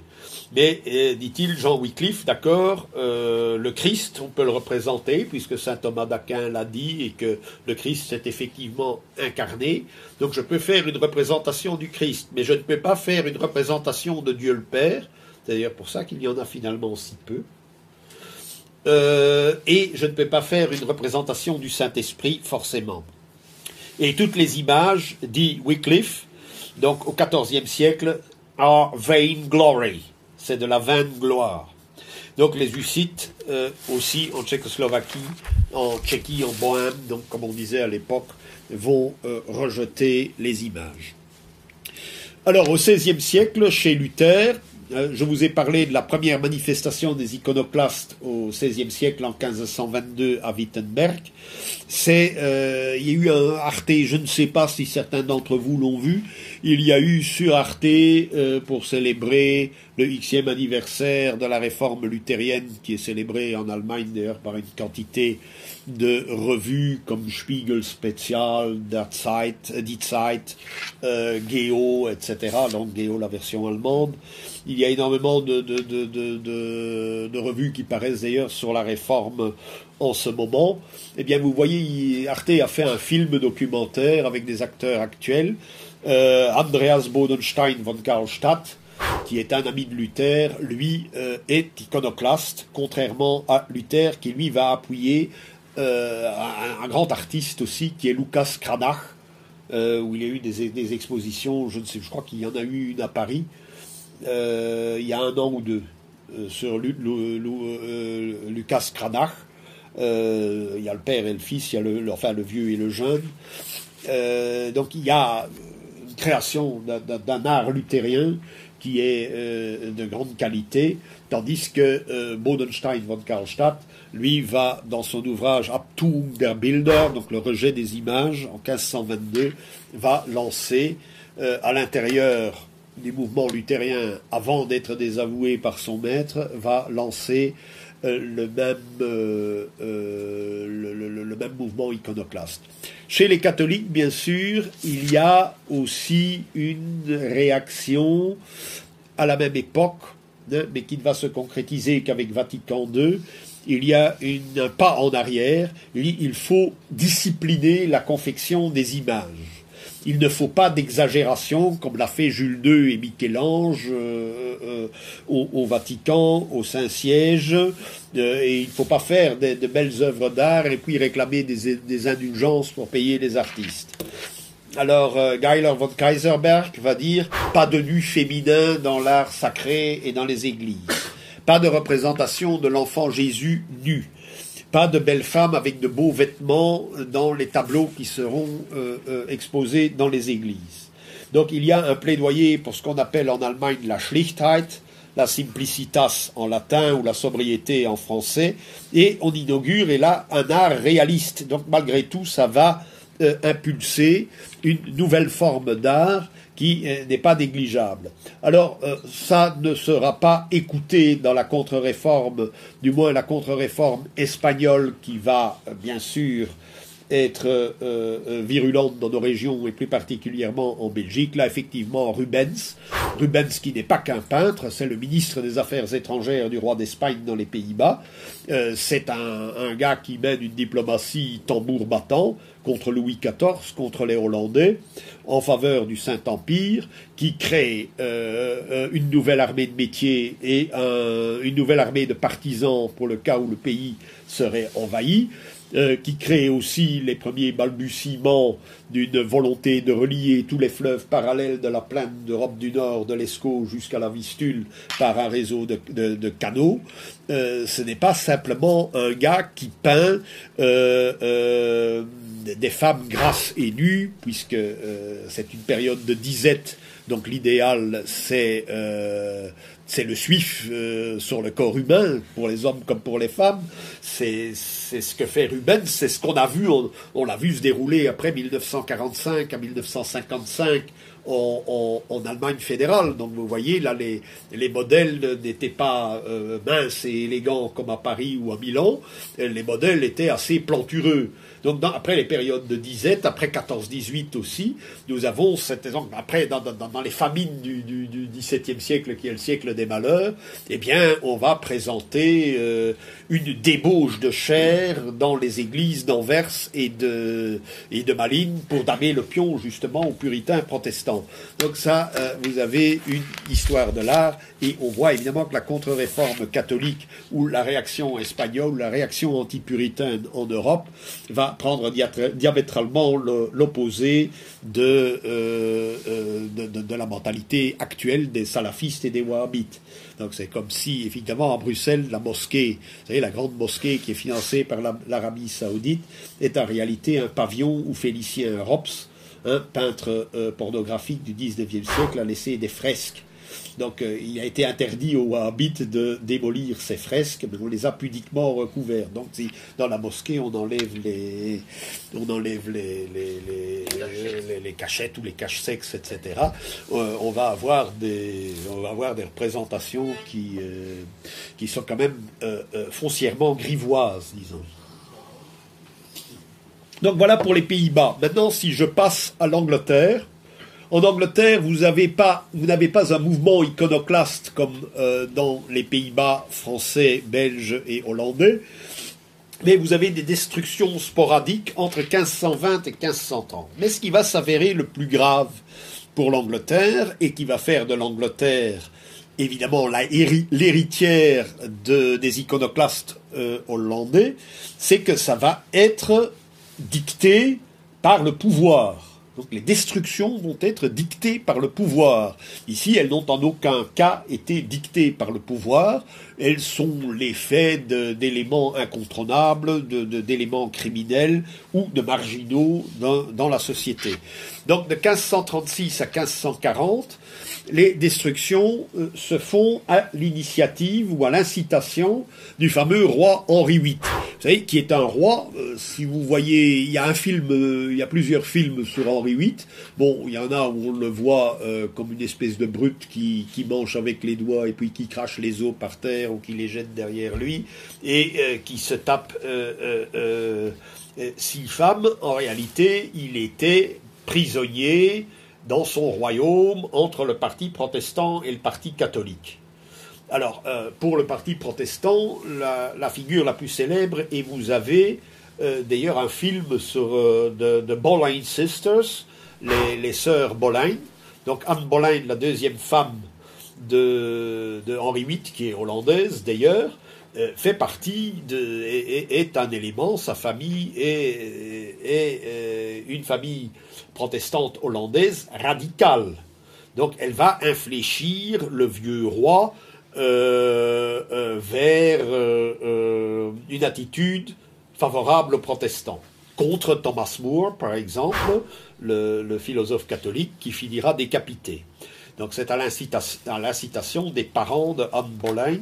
Mais, euh, dit-il, Jean Wycliffe, d'accord, euh, le Christ, on peut le représenter, puisque saint Thomas d'Aquin l'a dit, et que le Christ s'est effectivement incarné. Donc je peux faire une représentation du Christ, mais je ne peux pas faire une représentation de Dieu le Père. C'est d'ailleurs pour ça qu'il y en a finalement si peu. Et je ne peux pas faire une représentation du Saint-Esprit, forcément. Et toutes les images, dit Wycliffe, donc au XIVe siècle, are vain glory. C'est de la vaine gloire. Donc les Hussites, euh, aussi en Tchécoslovaquie, en Tchéquie, en Bohème, donc comme on disait à l'époque, vont euh, rejeter les images. Alors au XVIe siècle, chez Luther, euh, je vous ai parlé de la première manifestation des iconoclastes au XVIe siècle en 1522 à Wittenberg. Euh, il y a eu un Arte, je ne sais pas si certains d'entre vous l'ont vu, il y a eu sur Arte euh, pour célébrer le Xème anniversaire de la réforme luthérienne qui est célébrée en Allemagne d'ailleurs par une quantité de revues comme Spiegel Spezial, Der Zeit, Die Zeit, euh, Geo, etc. Donc Geo la version allemande. Il y a énormément de, de, de, de revues qui paraissent d'ailleurs sur la réforme en ce moment. Eh bien, vous voyez, Arte a fait un film documentaire avec des acteurs actuels. Euh, Andreas Bodenstein von Karlstadt, qui est un ami de Luther, lui euh, est iconoclaste, contrairement à Luther, qui lui va appuyer euh, un, grand artiste aussi, qui est Lucas Cranach, où il y a eu des, expositions, je ne sais, je crois qu'il y en a eu une à Paris, il y a un an ou deux, sur Lucas Cranach. il y a le père et le fils, il y a enfin le vieux et le jeune. donc il y a création d'un art luthérien qui est euh, de grande qualité, tandis que euh, Bodenstein von Karlstadt, lui, va dans son ouvrage Abtung der Bilder, donc le rejet des images, en 1522, va lancer euh, à l'intérieur du mouvement luthérien, avant d'être désavoué par son maître, va lancer le même, le, le, même mouvement iconoclaste. Chez les catholiques, bien sûr, il y a aussi une réaction à la même époque, hein, mais qui ne va se concrétiser qu'avec Vatican II. Il y a un pas en arrière. Il faut discipliner la confection des images. Il ne faut pas d'exagération comme l'a fait Jules II et Michel-Ange euh, euh, au, Vatican, au Saint-Siège. et il ne faut pas faire de, belles œuvres d'art et puis réclamer des, indulgences pour payer les artistes. Alors, Geiler von Kaiserberg va dire pas de nu féminin dans l'art sacré et dans les églises. Pas de représentation de l'enfant Jésus nu. Pas de belles femmes avec de beaux vêtements dans les tableaux qui seront euh, euh, exposés dans les églises. Donc il y a un plaidoyer pour ce qu'on appelle en Allemagne la Schlichtheit, la simplicitas en latin ou la sobriété en français, et on inaugure et là un art réaliste. Donc malgré tout, ça va euh, impulser une nouvelle forme d'art qui euh, n'est pas négligeable. Alors, euh, ça ne sera pas écouté dans la contre-réforme, du moins la contre-réforme espagnole qui va, euh, bien sûr, être virulente dans nos régions et plus particulièrement en Belgique. Là, effectivement, Rubens, Rubens qui n'est pas qu'un peintre, c'est le ministre des Affaires étrangères du roi d'Espagne dans les Pays-Bas. c'est un, un, gars qui mène une diplomatie tambour battant contre Louis XIV, contre les Hollandais, en faveur du Saint-Empire, qui crée euh, euh, une nouvelle armée de métiers et une nouvelle armée de partisans pour le cas où le pays serait envahi. Euh, qui crée aussi les premiers balbutiements d'une volonté de relier tous les fleuves parallèles de la plaine d'Europe du Nord, de l'Escaut jusqu'à la Vistule, par un réseau de, canaux. ce n'est pas simplement un gars qui peint des femmes grasses et nues, puisque euh, c'est une période de disette, donc l'idéal c'est euh, c'est le suif euh, sur le corps humain, pour les hommes comme pour les femmes. C'est ce que fait Rubens, c'est ce qu'on a vu, on, l'a vu se dérouler après 1945 à 1955 en, Allemagne fédérale. Donc vous voyez, là, les, les modèles n'étaient pas minces et élégants comme à Paris ou à Milan, les modèles étaient assez plantureux. Donc après les périodes de disette, après 14-18 aussi, nous avons cette après dans, les famines du, XVIIe siècle qui est le siècle des malheurs, eh bien on va présenter euh, une débauche de chair dans les églises d'Anvers et de, et de Malines pour damer le pion justement aux puritains protestants. Donc ça, euh, vous avez une histoire de l'art et on voit évidemment que la contre-réforme catholique ou la réaction espagnole, la réaction anti-puritaine en Europe va prendre diamétralement l'opposé euh, euh, de, de, la mentalité actuelle des salafistes et des wahhabites. Donc c'est comme si, évidemment, à Bruxelles, la mosquée, vous savez, la grande mosquée qui est financée par l'Arabie saoudite, est en réalité un pavillon où Félicien Rops, un peintre euh, pornographique du XIXe siècle, a laissé des fresques donc euh, il a été interdit aux Wahhabites de démolir ces fresques, mais on les a pudiquement recouvertes. Donc si dans la mosquée on enlève les, on enlève les, les, les, cachettes ou les caches-sexes, etc., euh, on, va avoir des, on va avoir des représentations qui, euh, qui sont quand même foncièrement grivoises, disons. Donc voilà pour les Pays-Bas. Maintenant, si je passe à l'Angleterre, en Angleterre, vous n'avez pas, un mouvement iconoclaste comme euh, dans les Pays-Bas français, belges et hollandais, mais vous avez des destructions sporadiques entre 1520 et 1530. Mais ce qui va s'avérer le plus grave pour l'Angleterre et qui va faire de l'Angleterre évidemment l'héritière des iconoclastes euh, hollandais, c'est que ça va être dicté par le pouvoir. Donc les destructions vont être dictées par le pouvoir. Ici, elles n'ont en aucun cas été dictées par le pouvoir. Elles sont l'effet d'éléments incontournables, d'éléments criminels ou de marginaux dans la société. Donc de 1536 à 1540, les destructions euh, se font à l'initiative ou à l'incitation du fameux roi Henri VIII. Vous savez, qui est un roi, euh, si vous voyez, il y a un film, euh, il y a plusieurs films sur Henri VIII. Bon, il y en a où on le voit comme une espèce de brute qui, qui mange avec les doigts et puis qui crache les os par terre ou qui les jette derrière lui et qui se tape six femmes. En réalité, il était prisonnier dans son royaume entre le parti protestant et le parti catholique. Alors, euh, pour le parti protestant, la, figure la plus célèbre, et vous avez euh, d'ailleurs un film sur euh, The, Boleyn Sisters, les, sœurs Boleyn. Donc Anne Boleyn, la deuxième femme de, de Henri VIII, qui est hollandaise d'ailleurs, fait partie de, est, un élément, sa famille est, est euh, une famille protestante hollandaise radicale. Donc elle va infléchir le vieux roi euh, vers une attitude favorable aux protestants. Contre Thomas More, par exemple, le, le philosophe catholique qui finira décapité. Donc c'est à l'incitation des parents de Anne Boleyn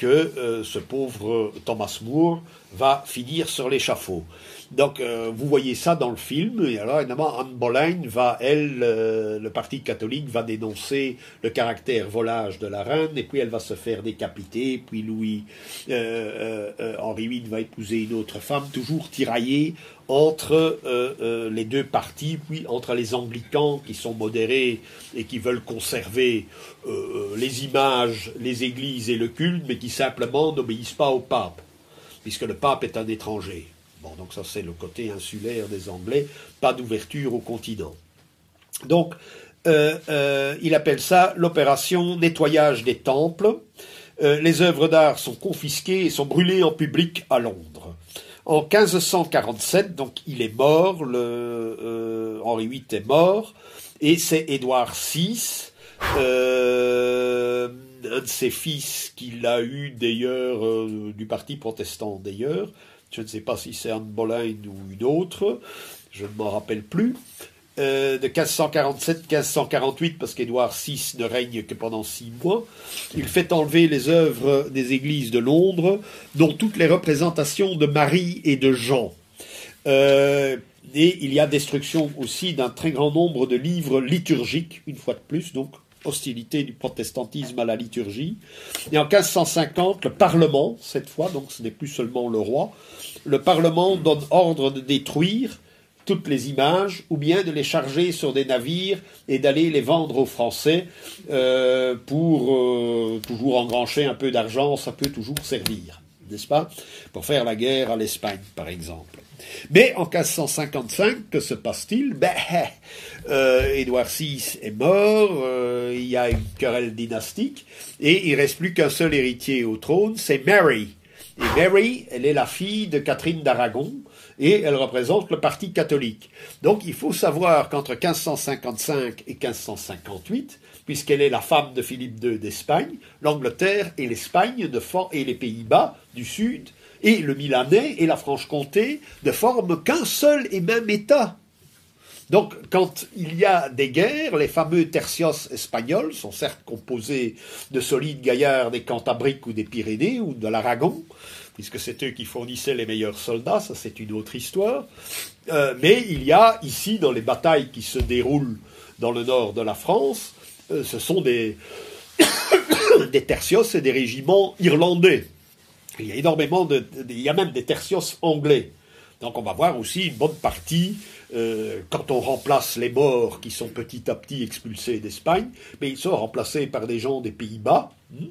que euh, ce pauvre Thomas Moore va finir sur l'échafaud. Donc, euh, vous voyez ça dans le film. Et alors, évidemment, Anne Boleyn va, elle, le parti catholique va dénoncer le caractère volage de la reine, et puis elle va se faire décapiter. Puis Louis euh, euh, Henri VIII va épouser une autre femme, toujours tiraillée entre les deux partis, puis entre les anglicans qui sont modérés et qui veulent conserver les images, les églises et le culte, mais qui simplement n'obéissent pas au pape, puisque le pape est un étranger. Bon, donc ça c'est le côté insulaire des Anglais, pas d'ouverture au continent. Donc, euh, euh, il appelle ça l'opération nettoyage des temples. Euh, les œuvres d'art sont confisquées et sont brûlées en public à Londres. En 1547, donc il est mort, le, Henri VIII est mort, et c'est Édouard VI, un de ses fils qu'il a eu d'ailleurs du parti protestant d'ailleurs, je ne sais pas si c'est Anne Boleyn ou une autre, je ne m'en rappelle plus, euh, de 1547-1548, parce qu'Édouard VI ne règne que pendant six mois. Il fait enlever les œuvres des églises de Londres, dont toutes les représentations de Marie et de Jean. Euh, et il y a destruction aussi d'un très grand nombre de livres liturgiques, une fois de plus, donc hostilité du protestantisme à la liturgie. Et en 1550, le Parlement, cette fois, donc ce n'est plus seulement le roi, le Parlement donne ordre de détruire toutes les images ou bien de les charger sur des navires et d'aller les vendre aux Français euh, pour euh, toujours engrancher un peu d'argent, ça peut toujours servir, n'est-ce pas Pour faire la guerre à l'Espagne, par exemple. Mais en 1555, que se passe-t-il? Ben, Édouard VI est mort, euh, il y a une querelle dynastique, et il reste plus qu'un seul héritier au trône, c'est Mary. Et Mary, elle est la fille de Catherine d'Aragon, et elle représente le parti catholique. Donc il faut savoir qu'entre 1555 et 1558, puisqu'elle est la femme de Philippe II d'Espagne, l'Angleterre et l'Espagne et les Pays-Bas du Sud et le Milanais et la Franche-Comté ne forment qu'un seul et même État. Donc, quand il y a des guerres, les fameux tercios espagnols sont certes composés de solides gaillards des Cantabriques ou des Pyrénées ou de l'Aragon, puisque c'est eux qui fournissaient les meilleurs soldats, ça c'est une autre histoire. Euh, mais il y a ici, dans les batailles qui se déroulent dans le nord de la France, euh, ce sont des, des tercios et des régiments irlandais. Il y a énormément de, il y a même des tertios anglais. Donc on va voir aussi une bonne partie euh, quand on remplace les morts qui sont petit à petit expulsés d'Espagne, mais ils sont remplacés par des gens des Pays-Bas, hein,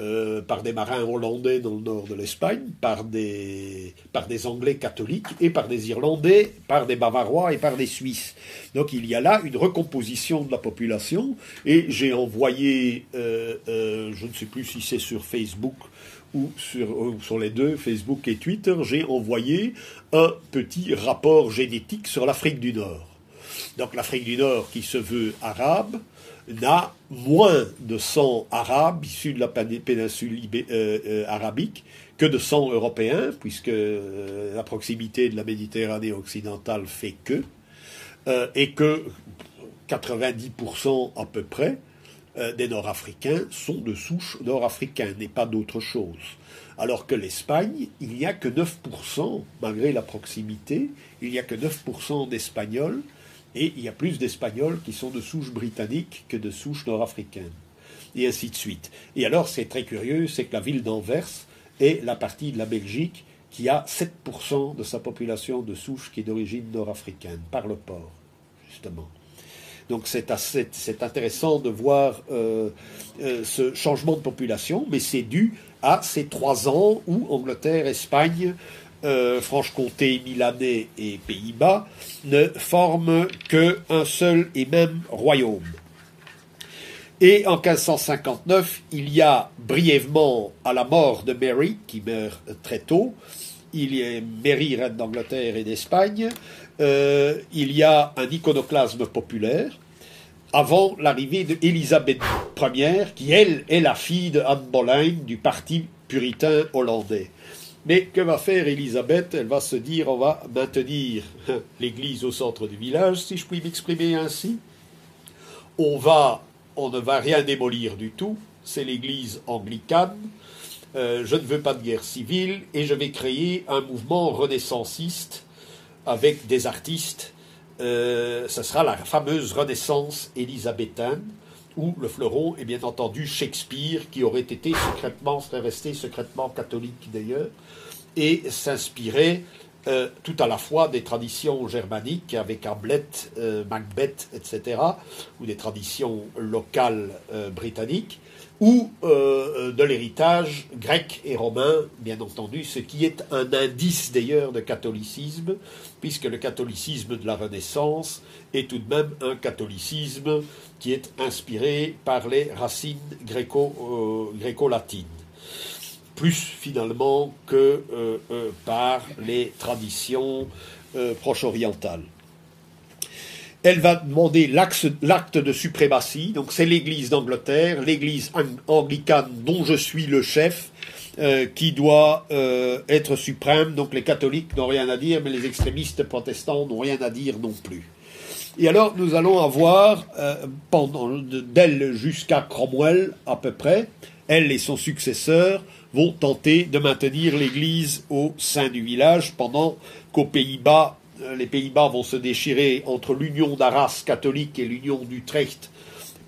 euh, par des marins hollandais dans le nord de l'Espagne, par des, par des Anglais catholiques et par des Irlandais, par des Bavarois et par des Suisses. Donc il y a là une recomposition de la population et j'ai envoyé, euh, je ne sais plus si c'est sur Facebook ou sur, les deux, Facebook et Twitter, j'ai envoyé un petit rapport génétique sur l'Afrique du Nord. Donc l'Afrique du Nord, qui se veut arabe, n'a moins de sang arabe issu de la péninsule euh, euh, arabique que de sang européen, puisque euh, la proximité de la Méditerranée occidentale fait que, et que 90% à peu près des Nord-Africains sont de souche nord-africaine et pas d'autre chose. Alors que l'Espagne, il n'y a que 9%, malgré la proximité, il n'y a que 9% d'Espagnols, et il y a plus d'Espagnols qui sont de souche britannique que de souche nord-africaine. Et ainsi de suite. Et alors, c'est très curieux, c'est que la ville d'Anvers est la partie de la Belgique qui a 7% de sa population de souche qui est d'origine nord-africaine, par le port, justement. Donc c'est intéressant de voir euh, euh, ce changement de population, mais c'est dû à ces trois ans où Angleterre, Espagne euh, Franche-Comté, Milanais et Pays-Bas, ne forment qu'un seul et même royaume. Et en 1559, il y a brièvement, à la mort de Mary, qui meurt très tôt, il y a Mary, reine d'Angleterre et d'Espagne, euh, il y a un iconoclasme populaire, avant l'arrivée d'Élisabeth Ier, qui elle est la fille de Anne Boleyn du parti puritain hollandais. Mais que va faire Élisabeth? Elle va se dire on va maintenir l'église au centre du village, si je puis m'exprimer ainsi. On va, on ne va rien démolir du tout. C'est l'église anglicane. Euh, je ne veux pas de guerre civile et je vais créer un mouvement renaissanciste avec des artistes euh, ce sera la fameuse Renaissance élisabéthaine, où le fleuron est bien entendu Shakespeare, qui aurait été secrètement, serait resté secrètement catholique d'ailleurs, et s'inspirait euh, tout à la fois des traditions germaniques avec Hamlet, euh, Macbeth, etc., ou des traditions locales britanniques, ou euh, de l'héritage grec et romain, bien entendu, ce qui est un indice d'ailleurs de catholicisme, puisque le catholicisme de la Renaissance est tout de même un catholicisme qui est inspiré par les racines gréco, euh, latines plus finalement que euh, par les traditions proche-orientales elle va demander l'acte de suprématie. Donc c'est l'Église d'Angleterre, l'Église anglicane dont je suis le chef, euh, qui doit euh, être suprême. Donc les catholiques n'ont rien à dire, mais les extrémistes protestants n'ont rien à dire non plus. Et alors nous allons avoir, euh, d'elle jusqu'à Cromwell à peu près, elle et son successeur vont tenter de maintenir l'Église au sein du village pendant qu'aux Pays-Bas euh, les Pays-Bas vont se déchirer entre l'union d'Arras catholique et l'union d'Utrecht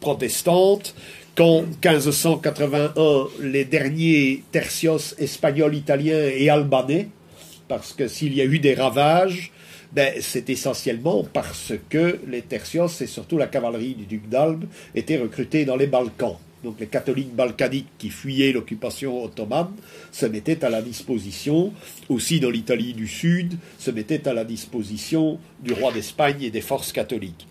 protestante. Qu'en 1581, les derniers tertios espagnols, italiens et albanais, parce que s'il y a eu des ravages, ben, c'est essentiellement parce que les tertios et surtout la cavalerie du duc d'Albe étaient recrutés dans les Balkans donc les catholiques balkaniques qui fuyaient l'occupation ottomane, se mettaient à la disposition, aussi dans l'Italie du Sud, se mettaient à la disposition du roi d'Espagne et des forces catholiques.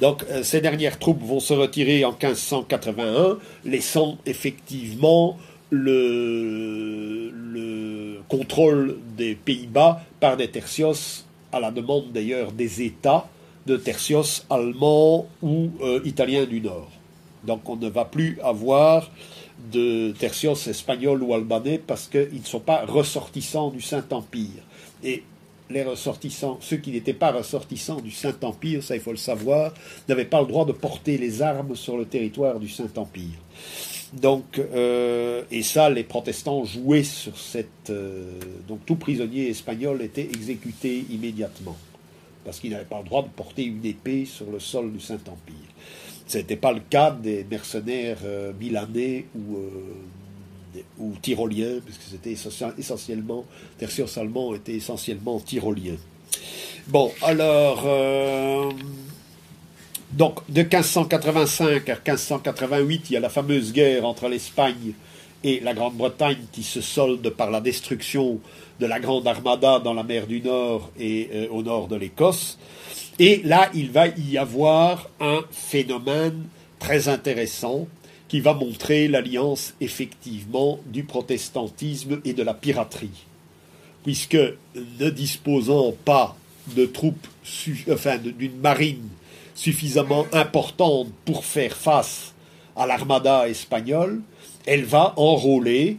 Donc euh, ces dernières troupes vont se retirer en 1581, laissant effectivement le, le contrôle des Pays-Bas par des tertios, à la demande d'ailleurs des États, de tertios allemands ou euh, italiens du Nord. Donc on ne va plus avoir de tertios espagnols ou albanais parce qu'ils ne sont pas ressortissants du Saint-Empire. Et les ressortissants, ceux qui n'étaient pas ressortissants du Saint-Empire, ça il faut le savoir, n'avaient pas le droit de porter les armes sur le territoire du Saint-Empire. Donc, euh, et ça, les protestants jouaient sur cette. Euh, donc, tout prisonnier espagnol était exécuté immédiatement, parce qu'il n'avait pas le droit de porter une épée sur le sol du Saint-Empire. Ce n'était pas le cas des mercenaires euh, milanais ou, euh, ou tyroliens, puisque c'était essentiellement, tertios allemands étaient essentiellement tyroliens. Bon, alors, euh, donc de 1585 à 1588, il y a la fameuse guerre entre l'Espagne et la Grande-Bretagne qui se solde par la destruction de la Grande Armada dans la mer du Nord et au nord de l'Écosse. Et là, il va y avoir un phénomène très intéressant qui va montrer l'alliance effectivement du protestantisme et de la piraterie. Puisque ne disposant pas de troupes, enfin d'une marine suffisamment importante pour faire face à l'armada espagnole, elle va enrôler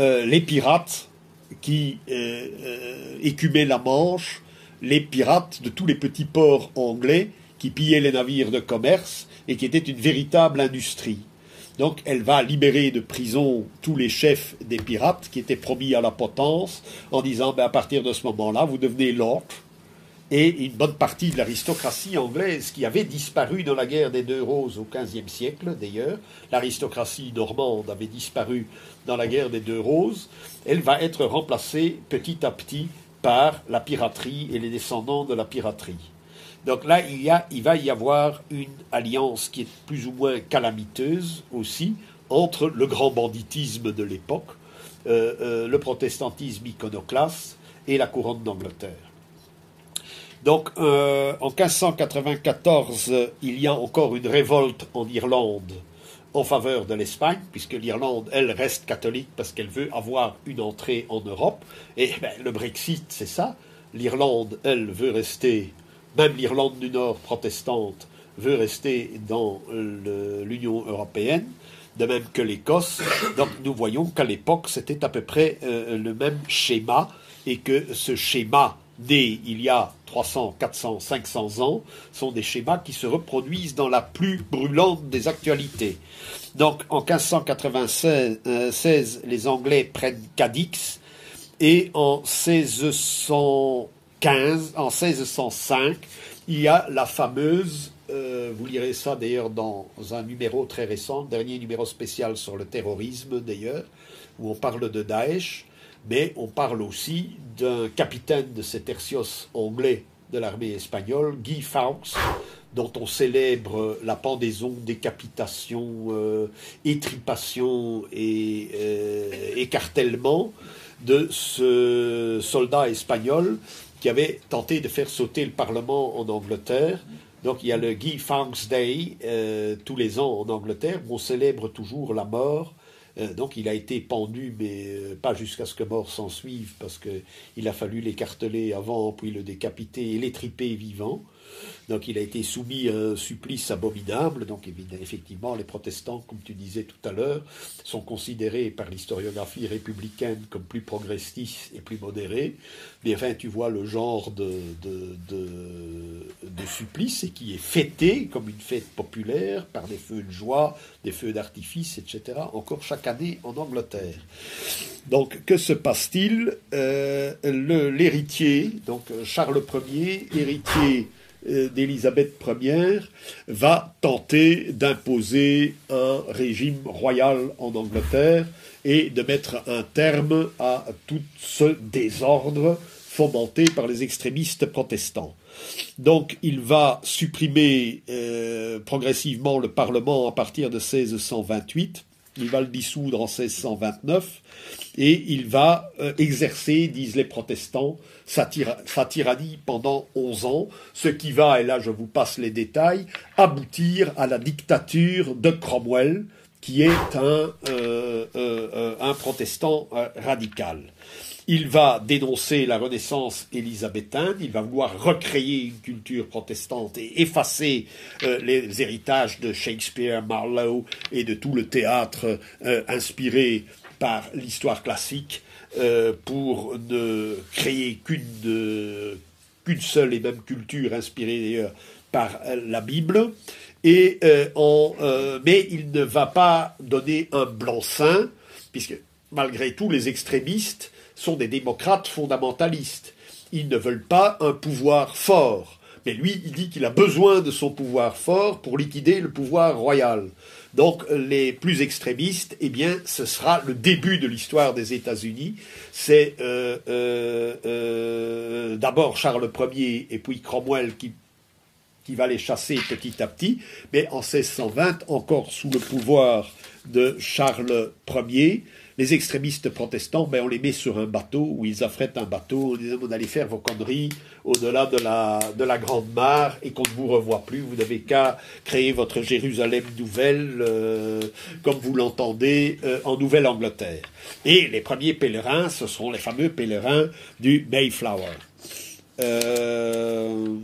euh, les pirates qui euh, euh, écumaient la Manche les pirates de tous les petits ports anglais qui pillaient les navires de commerce et qui étaient une véritable industrie. Donc elle va libérer de prison tous les chefs des pirates qui étaient promis à la potence en disant ben, à partir de ce moment-là, vous devenez lord. Et une bonne partie de l'aristocratie anglaise qui avait disparu dans la guerre des Deux Roses au XVe siècle, d'ailleurs, l'aristocratie normande avait disparu dans la guerre des Deux Roses, elle va être remplacée petit à petit par la piraterie et les descendants de la piraterie. Donc là, il, y va y avoir une alliance qui est plus ou moins calamiteuse aussi entre le grand banditisme de l'époque, euh, euh, le protestantisme iconoclaste et la couronne d'Angleterre. Donc euh, en 1594, il y a encore une révolte en Irlande en faveur de l'Espagne, puisque l'Irlande, elle, reste catholique parce qu'elle veut avoir une entrée en Europe. Et ben, le Brexit, c'est ça. L'Irlande, elle, veut rester, même l'Irlande du Nord protestante, veut rester dans l'Union européenne, de même que l'Écosse. Donc nous voyons qu'à l'époque, c'était à peu près euh, le même schéma, et que ce schéma dès il y a 300, 400, 500 ans, sont des schémas qui se reproduisent dans la plus brûlante des actualités. Donc en 1596, les Anglais prennent Cadix et en 1615, en 1605, il y a la fameuse, euh, vous lirez ça d'ailleurs dans un numéro très récent, dernier numéro spécial sur le terrorisme d'ailleurs, où on parle de Daesh, mais on parle aussi d'un capitaine de ces tertios anglais de l'armée espagnole, Guy Fawkes, dont on célèbre la pendaison, décapitation, euh, étripation et euh, écartellement de ce soldat espagnol qui avait tenté de faire sauter le Parlement en Angleterre. Donc il y a le Guy Fawkes Day euh, tous les ans en Angleterre où on célèbre toujours la mort euh, donc il a été pendu, mais euh, pas jusqu'à ce que mort s'en suive, parce qu'il a fallu l'écarteler avant, puis le décapiter et l'étriper vivant. Donc il a été soumis à un supplice abominable. Donc effectivement, les protestants, comme tu disais tout à l'heure, sont considérés par l'historiographie républicaine comme plus progressistes et plus modérés. Mais enfin, tu vois le genre de, de, de, supplice et qui est fêté comme une fête populaire par des feux de joie, des feux d'artifice, etc. Encore chaque année en Angleterre. Donc que se passe-t-il? Euh, L'héritier, donc Charles Ier, héritier d'Élisabeth Ier va tenter d'imposer un régime royal en Angleterre et de mettre un terme à tout ce désordre fomenté par les extrémistes protestants. Donc il va supprimer euh, progressivement le Parlement à partir de 1628 il va le dissoudre en 1629 et il va euh, exercer, disent les protestants, sa, tyrannie pendant 11 ans, ce qui va, et là je vous passe les détails, aboutir à la dictature de Cromwell, qui est un, euh, euh, un protestant radical. Il va dénoncer la Renaissance élisabéthaine, il va vouloir recréer une culture protestante et effacer euh, les héritages de Shakespeare, Marlowe et de tout le théâtre euh, inspiré par l'histoire classique euh, pour ne créer qu'une seule et même culture inspirée d'ailleurs par la Bible. Mais il ne va pas donner un blanc-seing, puisque malgré tout les extrémistes sont des démocrates fondamentalistes. Ils ne veulent pas un pouvoir fort. Mais lui, il dit qu'il a besoin de son pouvoir fort pour liquider le pouvoir royal. Donc les plus extrémistes, eh bien, ce sera le début de l'histoire des États-Unis. C'est euh, euh, euh, d'abord Charles Ier et puis Cromwell qui, qui va les chasser petit à petit. Mais en 1620, encore sous le pouvoir de Charles Ier, les extrémistes protestants, ben, on les met sur un bateau, où ils affrètent un bateau, on dit vous allez faire vos conneries au-delà de la, de la Grande Mare et qu'on ne vous revoit plus. Vous n'avez qu'à créer votre Jérusalem nouvelle, euh, comme vous l'entendez, euh, en Nouvelle-Angleterre. Et les premiers pèlerins, ce seront les fameux pèlerins du Mayflower. Euh,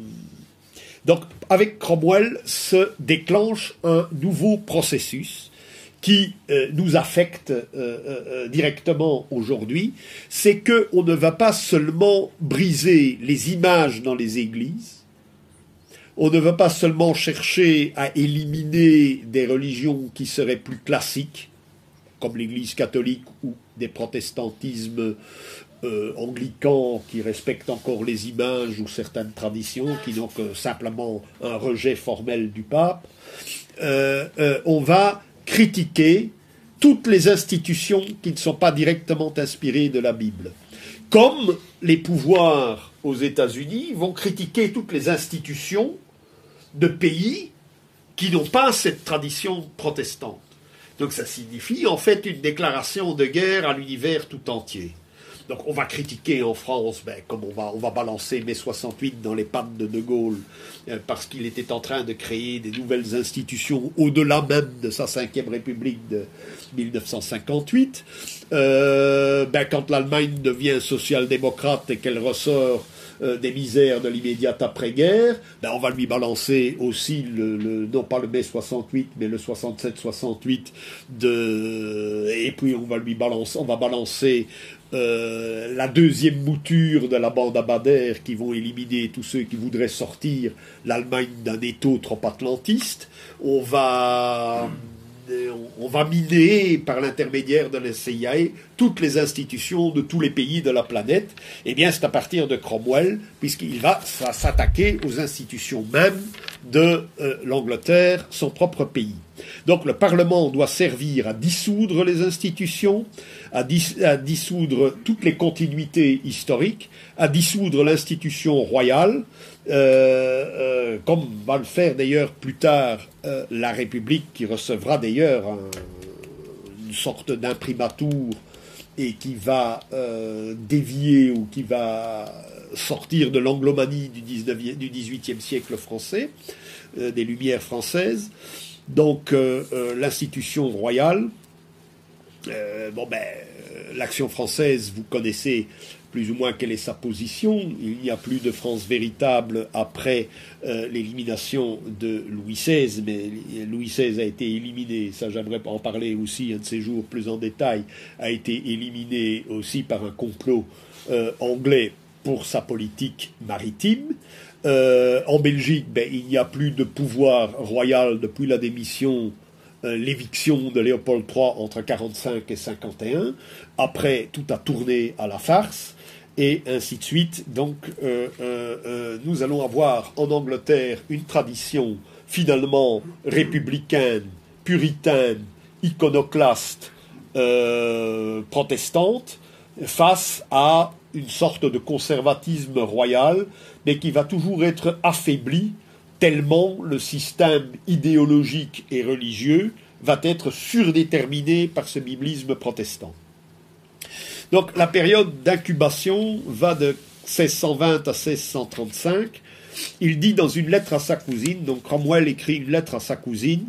donc, avec Cromwell se déclenche un nouveau processus qui euh, nous affecte euh, euh, directement aujourd'hui, c'est que on ne va pas seulement briser les images dans les églises, on ne va pas seulement chercher à éliminer des religions qui seraient plus classiques, comme l'Église catholique ou des protestantismes anglicans qui respectent encore les images ou certaines traditions, qui n'ont que simplement un rejet formel du pape. on va critiquer toutes les institutions qui ne sont pas directement inspirées de la Bible. Comme les pouvoirs aux États-Unis vont critiquer toutes les institutions de pays qui n'ont pas cette tradition protestante. Donc ça signifie en fait une déclaration de guerre à l'univers tout entier. Donc on va critiquer en France, ben, comme on va, on va balancer mai 68 dans les pattes de De Gaulle, euh, parce qu'il était en train de créer des nouvelles institutions au-delà même de sa cinquième République de 1958. Euh, ben, quand l'Allemagne devient social-démocrate et qu'elle ressort euh, des misères de l'immédiate après-guerre, ben on va lui balancer aussi le, non pas le mai 68 mais le 67-68 de et puis on va lui balancer on va balancer euh, la deuxième mouture de la bande Abadère qui vont éliminer tous ceux qui voudraient sortir l'Allemagne d'un étau trop atlantiste. On va on va miner par l'intermédiaire de la CIA toutes les institutions de tous les pays de la planète. Eh bien, c'est à partir de Cromwell, puisqu'il va, s'attaquer aux institutions mêmes de euh, l'Angleterre, son propre pays. Donc, le Parlement doit servir à dissoudre les institutions, à, dissoudre toutes les continuités historiques, à dissoudre l'institution royale, euh, euh, comme va le faire d'ailleurs plus tard euh, la République, qui recevra d'ailleurs une sorte d'imprimatur et qui va dévier ou qui va sortir de l'anglomanie du, du 18e siècle français, des Lumières françaises. Donc l'institution royale, bon ben, l'action française, vous connaissez plus ou moins quelle est sa position. Il n'y a plus de France véritable après euh, l'élimination de Louis XVI, mais Louis XVI a été éliminé, ça j'aimerais en parler aussi un de ces jours plus en détail, a été éliminé aussi par un complot euh, anglais pour sa politique maritime. Euh, en Belgique, ben, il n'y a plus de pouvoir royal depuis la démission l'éviction de Léopold III entre 45 et 51. Après, tout a tourné à la farce et ainsi de suite. Donc euh, euh, euh, nous allons avoir en Angleterre une tradition finalement républicaine, puritaine, iconoclaste, protestante, face à une sorte de conservatisme royal, mais qui va toujours être affaibli tellement le système idéologique et religieux va être surdéterminé par ce biblisme protestant. Donc la période d'incubation va de 1620 à 1635. Il dit dans une lettre à sa cousine, donc Cromwell écrit une lettre à sa cousine,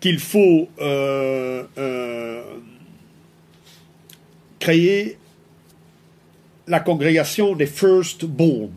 qu'il faut euh, euh, créer la congrégation des firstborn,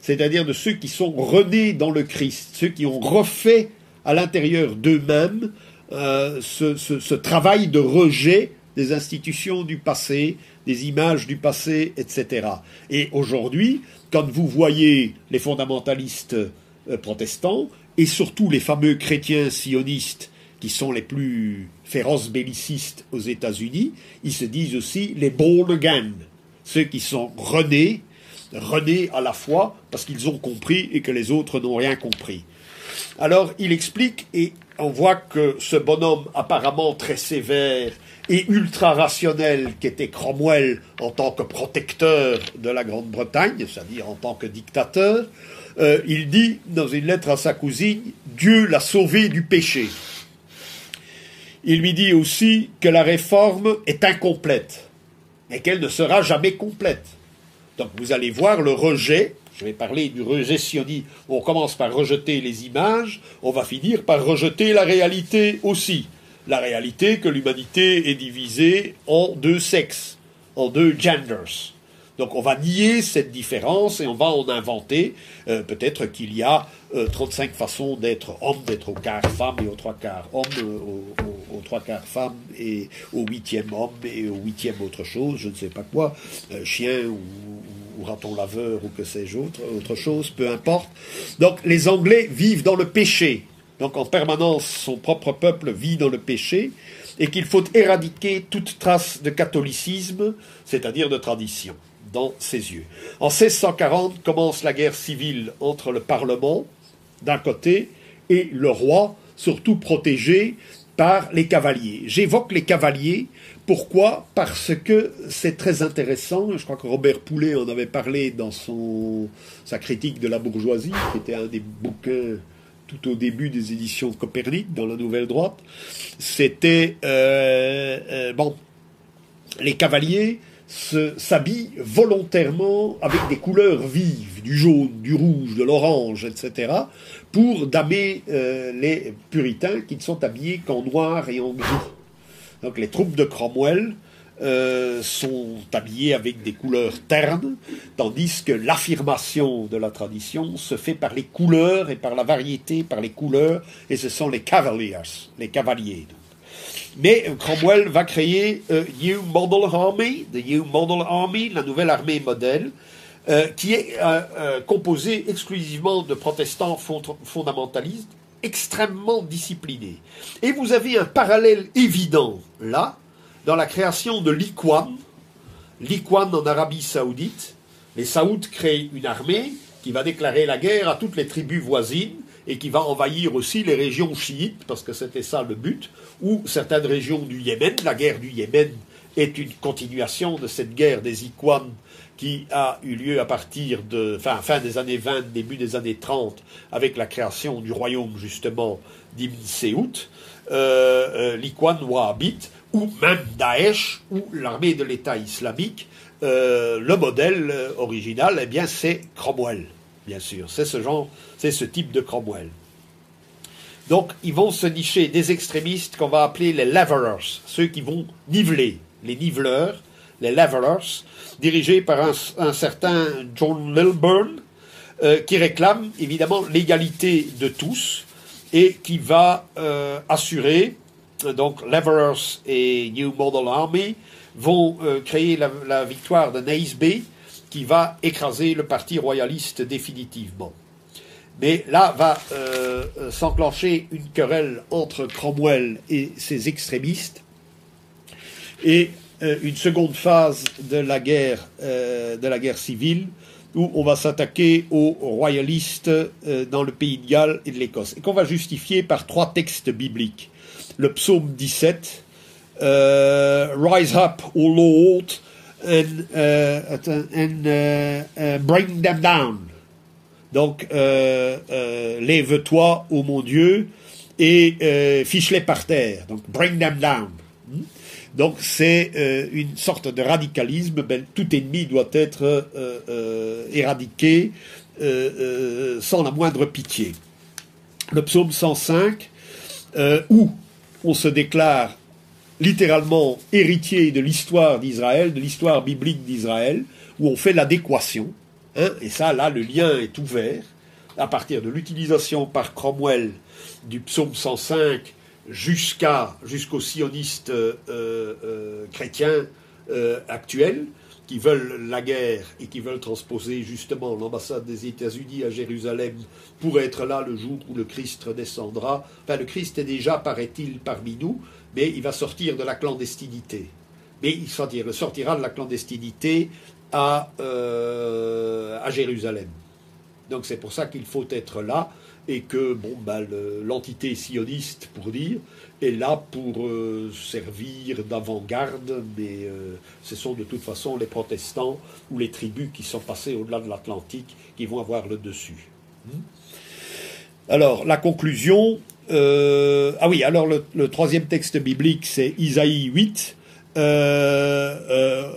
c'est-à-dire de ceux qui sont renés dans le Christ, ceux qui ont refait à l'intérieur d'eux-mêmes euh, ce, travail de rejet des institutions du passé, des images du passé, etc. Et aujourd'hui, quand vous voyez les fondamentalistes euh, protestants, et surtout les fameux chrétiens sionistes qui sont les plus féroces bellicistes aux États-Unis, ils se disent aussi les born again, ceux qui sont renés, renés à la fois parce qu'ils ont compris et que les autres n'ont rien compris. Alors il explique, et on voit que ce bonhomme apparemment très sévère et ultra rationnel qu'était Cromwell en tant que protecteur de la Grande-Bretagne, c'est-à-dire en tant que dictateur, euh, il dit dans une lettre à sa cousine, Dieu l'a sauvé du péché. Il lui dit aussi que la réforme est incomplète, et qu'elle ne sera jamais complète. Donc vous allez voir le rejet, je vais parler du rejet on commence par rejeter les images, on va finir par rejeter la réalité aussi la réalité que l'humanité est divisée en deux sexes, en deux genders. Donc on va nier cette différence et on va en inventer. Euh, peut-être qu'il y a 35 euh, façons d'être homme, d'être au quart femme et au trois quarts homme, euh, au, trois quarts femme et au huitième homme et au huitième autre chose, je ne sais pas quoi, chien ou, ou, raton laveur ou que sais-je autre, autre chose, peu importe. Donc les Anglais vivent dans le péché. Donc en permanence, son propre peuple vit dans le péché et qu'il faut éradiquer toute trace de catholicisme, c'est-à-dire de tradition, dans ses yeux. En 1640 commence la guerre civile entre le Parlement, d'un côté, et le roi, surtout protégé par les cavaliers. J'évoque les cavaliers, pourquoi Parce que c'est très intéressant, je crois que Robert Poulet en avait parlé dans son, sa critique de la bourgeoisie, qui était un des bouquins tout au début des éditions Copernic dans la Nouvelle Droite, c'était euh, euh, bon, les cavaliers, s'habillent volontairement avec des couleurs vives, du jaune, du rouge, de l'orange, etc., pour damer euh, les puritains qui ne sont habillés qu'en noir et en gris. Donc les troupes de Cromwell euh, sont habillées avec des couleurs ternes, tandis que l'affirmation de la tradition se fait par les couleurs et par la variété, par les couleurs, et ce sont les cavaliers, les cavaliers. Mais euh, Cromwell va créer euh, New Model Army, the New Model Army, la nouvelle armée modèle, qui est composée exclusivement de protestants fondamentalistes extrêmement disciplinés. Et vous avez un parallèle évident là, dans la création de l'Iqwan, l'Iqwan en Arabie Saoudite. Les Saouds créent une armée qui va déclarer la guerre à toutes les tribus voisines et qui va envahir aussi les régions chiites, parce que c'était ça le but, ou certaines régions du Yémen. La guerre du Yémen est une continuation de cette guerre des Ikhwan qui a eu lieu à partir de fin, des années 20, début des années 30, avec la création du royaume justement d'Ibn Seout, euh, euh, l'Ikhwan wahhabite, ou même Daesh, ou l'armée de l'État islamique, euh, le modèle original, eh bien, c'est Cromwell, bien sûr. C'est ce genre, c'est ce type de Cromwell. Donc, ils vont se nicher des extrémistes qu'on va appeler les levelers, ceux qui vont niveler, les niveleurs, les levelers, dirigés par un, certain John Lilburn, euh, qui réclame évidemment l'égalité de tous et qui va euh, assurer, donc Levelers et New Model Army vont euh, créer la, victoire de Naisby, qui va écraser le parti royaliste définitivement. Mais là va euh, euh, s'enclencher une querelle entre Cromwell et ses extrémistes. Et euh, une seconde phase de la guerre, de la guerre civile, où on va s'attaquer aux royalistes dans le pays de Galles et de l'Écosse, et qu'on va justifier par trois textes bibliques. Le psaume 17, Rise up, O Lord, and, bring them down. Donc, euh, euh, lève-toi, ô mon Dieu, et euh, fiche-les par terre. Donc, bring them down. Donc, c'est une sorte de radicalisme. Ben, tout ennemi doit être éradiqué sans la moindre pitié. Le psaume 105, où on se déclare littéralement héritier de l'histoire d'Israël, de l'histoire biblique d'Israël, où on fait l'adéquation Hein, et ça, là, le lien est ouvert à partir de l'utilisation par Cromwell du psaume 105 jusqu'à jusqu'aux sionistes euh, euh, chrétiens euh, actuels qui veulent la guerre et qui veulent transposer justement l'ambassade des États-Unis à Jérusalem pour être là le jour où le Christ descendra. Enfin, le Christ est déjà, paraît-il, parmi nous, mais il va sortir de la clandestinité. Mais il sortira de la clandestinité à, à Jérusalem. Donc c'est pour ça qu'il faut être là et que bon, bah, l'entité sioniste, pour dire, est là pour euh, servir d'avant-garde, mais euh, ce sont de toute façon les protestants ou les tribus qui sont passés au-delà de l'Atlantique qui vont avoir le dessus. Hmm? alors, la conclusion. ah oui, alors le, troisième texte biblique, c'est Isaïe 8. Euh, euh,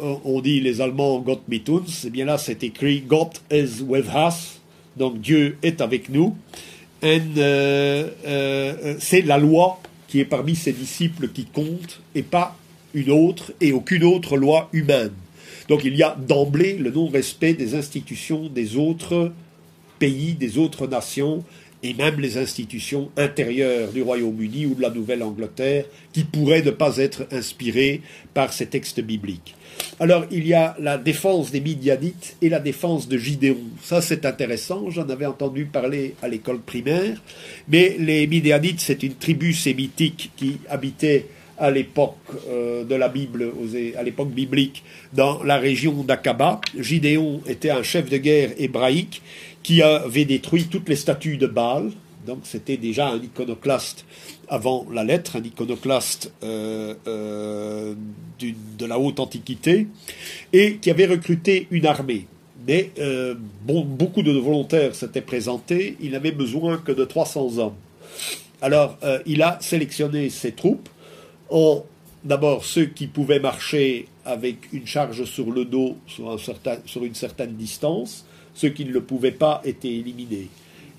euh, on dit les Allemands Gott mit uns, et eh bien là c'est écrit Gott is with us, donc Dieu est avec nous. c'est la loi qui est parmi ses disciples qui compte et pas une autre et aucune autre loi humaine. Donc il y a d'emblée le non-respect des institutions des autres pays, des autres nations, et même les institutions intérieures du Royaume-Uni ou de la Nouvelle-Angleterre qui pourraient ne pas être inspirées par ces textes bibliques. Alors il y a la défense des Midianites et la défense de Gidéon. Ça c'est intéressant, j'en avais entendu parler à l'école primaire, mais les Midianites c'est une tribu sémitique qui habitait à l'époque euh, de la Bible, à l'époque biblique, dans la région d'Akaba. Gidéon était un chef de guerre hébraïque qui avait détruit toutes les statues de Baal. Donc c'était déjà un iconoclaste avant la lettre, un iconoclaste euh, euh, de la haute antiquité, et qui avait recruté une armée. Mais euh, beaucoup de volontaires s'étaient présentés, il n'avait besoin que de 300 hommes. Alors il a sélectionné ses troupes d'abord ceux qui pouvaient marcher avec une charge sur le dos sur une certaine distance, ceux qui ne le pouvaient pas étaient éliminés.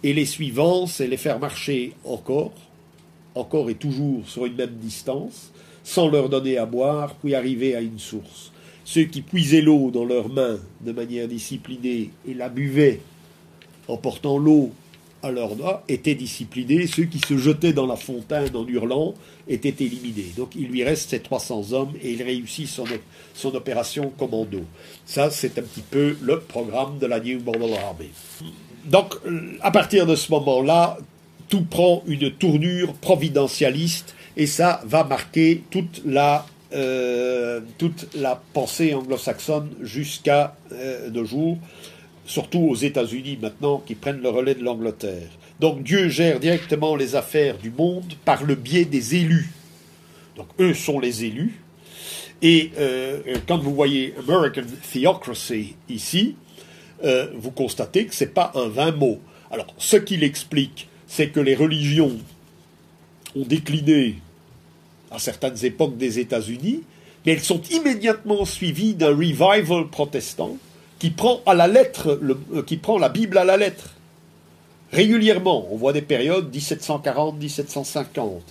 Et les suivants, c'est les faire marcher encore, encore et toujours sur une même distance, sans leur donner à boire, puis arriver à une source. Ceux qui puisaient l'eau dans leurs mains de manière disciplinée et la buvaient en portant l'eau à leurs doigts étaient disciplinés. Ceux qui se jetaient dans la fontaine en hurlant étaient éliminés. Donc il lui reste ces 300 hommes et il réussit son, opération commando. Ça, c'est un petit peu le programme de la New Model Army. Donc, à partir de ce moment-là, tout prend une tournure providentialiste et ça va marquer toute la euh, toute la pensée anglo-saxonne jusqu'à euh, nos jours, surtout aux États-Unis maintenant qui prennent le relais de l'Angleterre. Donc Dieu gère directement les affaires du monde par le biais des élus. Donc eux sont les élus. Et euh, quand vous voyez American Theocracy ici, vous constatez que ce n'est pas un vain mot. Alors ce qu'il explique, c'est que les religions ont décliné à certaines époques des États-Unis, mais elles sont immédiatement suivies d'un revival protestant qui prend à la lettre, euh, qui prend la Bible à la lettre. Régulièrement, on voit des périodes 1740, 1750,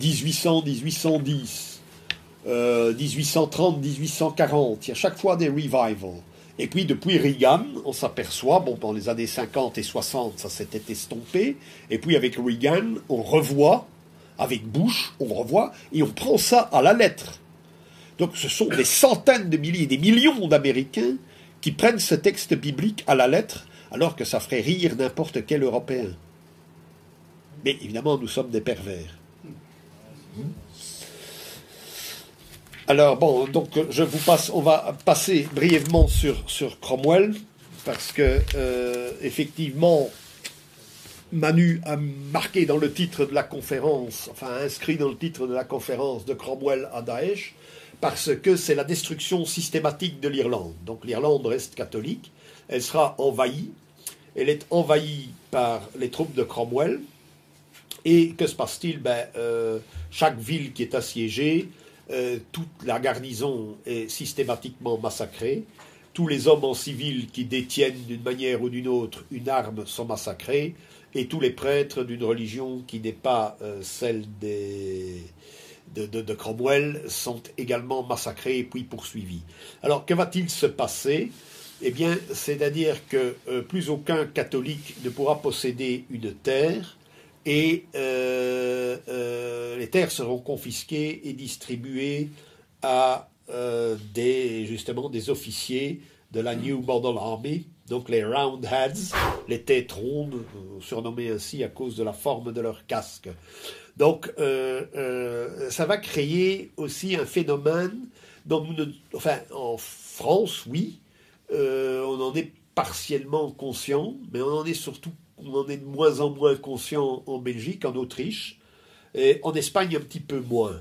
1800, 1810, 1830, 1840. Il y a chaque fois des revivals. Et puis depuis Reagan, on s'aperçoit, bon, dans les années 50 et 60, ça s'était estompé. Et puis avec Reagan, on revoit avec Bush, on revoit, et on prend ça à la lettre. Donc ce sont des centaines de milliers, des millions d'Américains qui prennent ce texte biblique à la lettre, alors que ça ferait rire n'importe quel Européen. Mais évidemment, nous sommes des pervers. Alors bon, donc je vous passe, on va passer brièvement sur, Cromwell, parce que euh, effectivement, Manu a marqué dans le titre de la conférence, enfin inscrit dans le titre de la conférence de Cromwell à Daesh, parce que c'est la destruction systématique de l'Irlande. Donc l'Irlande reste catholique, elle sera envahie, elle est envahie par les troupes de Cromwell, et que se passe-t-il? Ben, euh, Chaque ville qui est assiégée, euh, toute la garnison est systématiquement massacrée, tous les hommes en civil qui détiennent d'une manière ou d'une autre une arme sont massacrés, et tous les prêtres d'une religion qui n'est pas euh, celle de, Cromwell sont également massacrés et puis poursuivis. Alors que va-t-il se passer? Eh bien, c'est-à-dire que euh, plus aucun catholique ne pourra posséder une terre et euh, les terres seront confisquées et distribuées à des, justement des officiers de la New Model Army, donc les Roundheads, les têtes rondes, euh, surnommées ainsi à cause de la forme de leur casque. Donc euh, euh, ça va créer aussi un phénomène dont enfin en France, oui, on en est partiellement conscient, mais on en est surtout, on en est de moins en moins conscient en Belgique, en Autriche, et en Espagne un petit peu moins.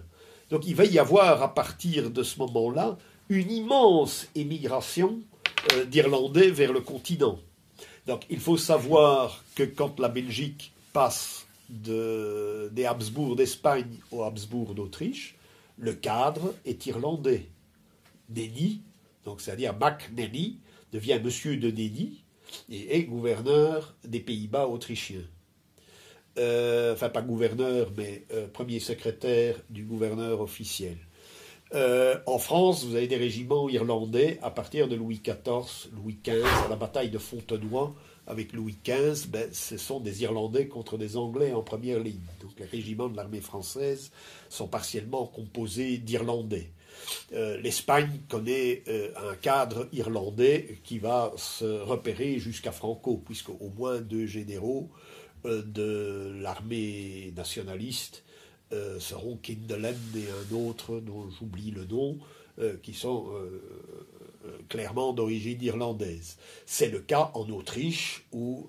Donc il va y avoir à partir de ce moment-là une immense émigration euh, d'Irlandais vers le continent. Donc il faut savoir que quand la Belgique passe de, des Habsbourg d'Espagne aux Habsbourg d'Autriche, le cadre est irlandais. Nenny, donc c'est-à-dire Mac Nenny, devient monsieur de Nenny et gouverneur des Pays-Bas autrichiens. Euh, enfin, pas gouverneur, mais euh, premier secrétaire du gouverneur officiel. Euh, en France, vous avez des régiments irlandais à partir de Louis XIV, Louis XV, à la bataille de Fontenoy avec Louis XV, ben, ce sont des Irlandais contre des Anglais en première ligne. Donc les régiments de l'armée française sont partiellement composés d'Irlandais. Euh, L'Espagne connaît euh, un cadre irlandais qui va se repérer jusqu'à Franco, puisque au moins deux généraux de l'armée nationaliste euh, seront Kindelen et un autre dont j'oublie le nom, euh, qui sont euh, clairement d'origine irlandaise. C'est le cas en Autriche où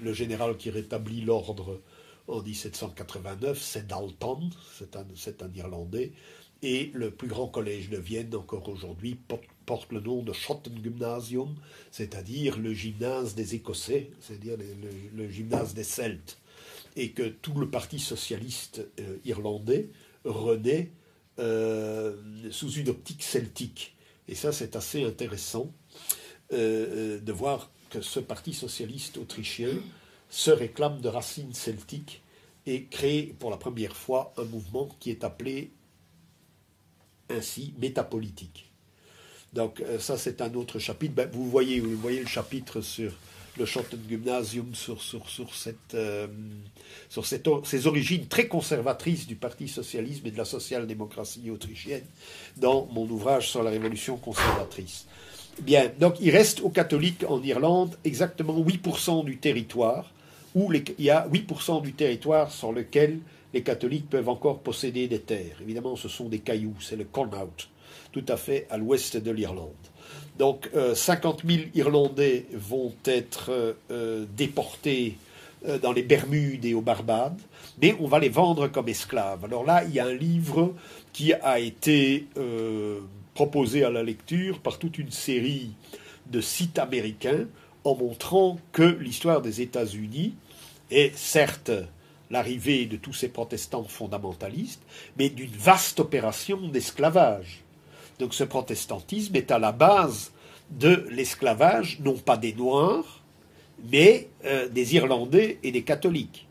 le général qui rétablit l'ordre en 1789, c'est Dalton, c'est un, Irlandais, et le plus grand collège de Vienne encore aujourd'hui porte, le nom de Schottengymnasium, c'est-à-dire le gymnase des Écossais, c'est-à-dire le, gymnase des Celtes et que tout le Parti socialiste euh, irlandais renaît euh, sous une optique celtique. Et ça, c'est assez intéressant euh, de voir que ce parti socialiste autrichien se réclame de racines celtiques et crée pour la première fois un mouvement qui est appelé ainsi métapolitique. Donc ça c'est un autre chapitre. Ben, vous voyez, vous voyez le chapitre sur le Schottengymnasium sur, sur, sur, cette, euh, sur ces origines très conservatrices du Parti socialisme et de la social-démocratie autrichienne dans mon ouvrage sur la révolution conservatrice. Bien, donc il reste aux catholiques en Irlande exactement 8% du territoire, où il y a 8% du territoire sur lequel les catholiques peuvent encore posséder des terres. Évidemment, ce sont des cailloux, c'est le Connaught, tout à fait à l'ouest de l'Irlande. Donc 50 euh, 000 Irlandais vont être euh, déportés euh, dans les Bermudes et aux Barbades, mais on va les vendre comme esclaves. Alors là, il y a un livre qui a été proposé à la lecture par toute une série de sites américains en montrant que l'histoire des États-Unis est certes l'arrivée de tous ces protestants fondamentalistes, mais d'une vaste opération d'esclavage. Donc ce protestantisme est à la base de l'esclavage, non pas des Noirs, mais euh, des Irlandais et des catholiques.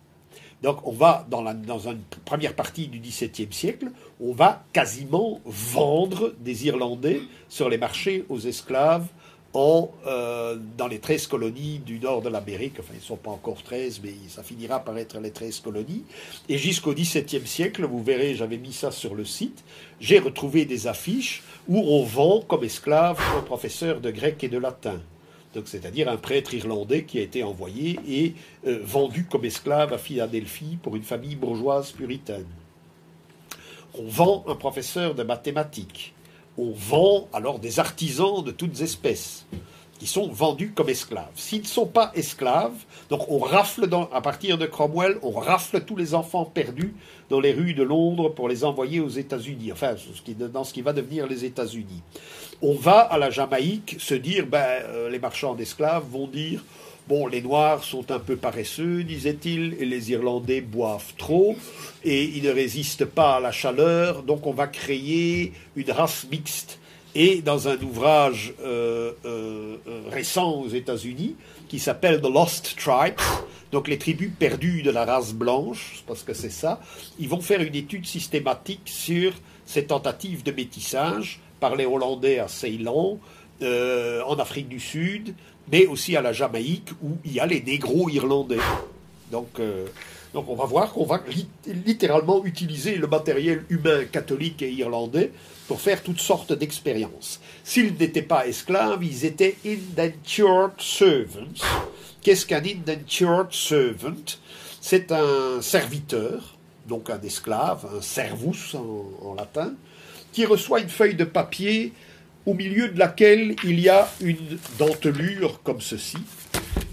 Donc on va, dans, dans une première partie du XVIIe siècle, on va quasiment vendre des Irlandais sur les marchés aux esclaves euh, dans les 13 colonies du nord de l'Amérique, enfin ils ne sont pas encore 13, mais ça finira par être les 13 colonies, et jusqu'au XVIIe siècle, vous verrez, j'avais mis ça sur le site, j'ai retrouvé des affiches où on vend comme esclave un professeur de grec et de latin. Donc, c'est-à-dire un prêtre irlandais qui a été envoyé et euh, vendu comme esclave à Philadelphie pour une famille bourgeoise puritaine. On vend un professeur de mathématiques on vend alors des artisans de toutes espèces qui sont vendus comme esclaves. S'ils ne sont pas esclaves, donc on rafle à partir de Cromwell, on rafle tous les enfants perdus dans les rues de Londres pour les envoyer aux États-Unis, enfin dans ce qui va devenir les États-Unis. On va à la Jamaïque se dire, ben, euh, les marchands d'esclaves vont dire, Bon, les Noirs sont un peu paresseux, disait-il, et les Irlandais boivent trop, et ils ne résistent pas à la chaleur, donc on va créer une race mixte. Et dans un ouvrage euh, euh, euh, récent aux États-Unis, qui s'appelle The Lost Tribes, donc les tribus perdues de la race blanche, parce que c'est ça, ils vont faire une étude systématique sur ces tentatives de métissage par les Hollandais à Ceylan, en Afrique du Sud, mais aussi à la Jamaïque où il y a les négros irlandais. Donc, euh, donc on va voir qu'on va littéralement utiliser le matériel humain catholique et irlandais pour faire toutes sortes d'expériences. S'ils n'étaient pas esclaves, ils étaient indentured servants. Qu'est-ce qu'un indentured servant? C'est un serviteur, donc un esclave, un servus en latin, qui reçoit une feuille de papier au milieu de laquelle il y a une dentelure comme ceci,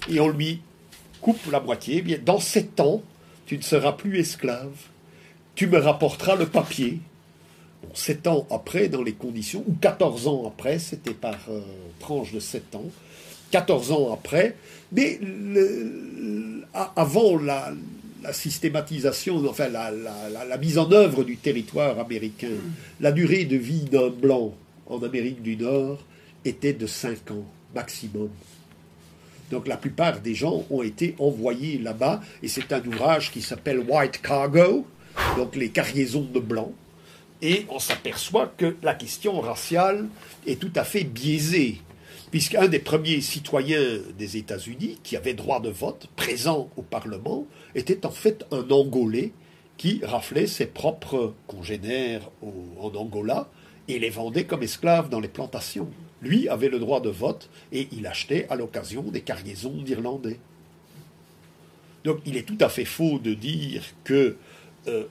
et on lui coupe la moitié. Eh bien, dans sept ans, tu ne seras plus esclave, tu me rapporteras le papier. sept ans après, dans les conditions, ou quatorze ans après, c'était par euh, tranche de sept ans, quatorze ans après, mais avant la, systématisation, enfin la, mise en œuvre du territoire américain, la durée de vie d'un blanc en Amérique du Nord était de 5 ans maximum. Donc la plupart des gens ont été envoyés là-bas, et c'est un ouvrage qui s'appelle White Cargo, donc les cargaisons de blancs, et on s'aperçoit que la question raciale est tout à fait biaisée, puisqu'un des premiers citoyens des États-Unis qui avait droit de vote, présent au Parlement, était en fait un Angolais qui raflait ses propres congénères en Angola, et les vendait comme esclaves dans les plantations. Lui avait le droit de vote et il achetait à l'occasion des cargaisons d'Irlandais. Donc il est tout à fait faux de dire que euh,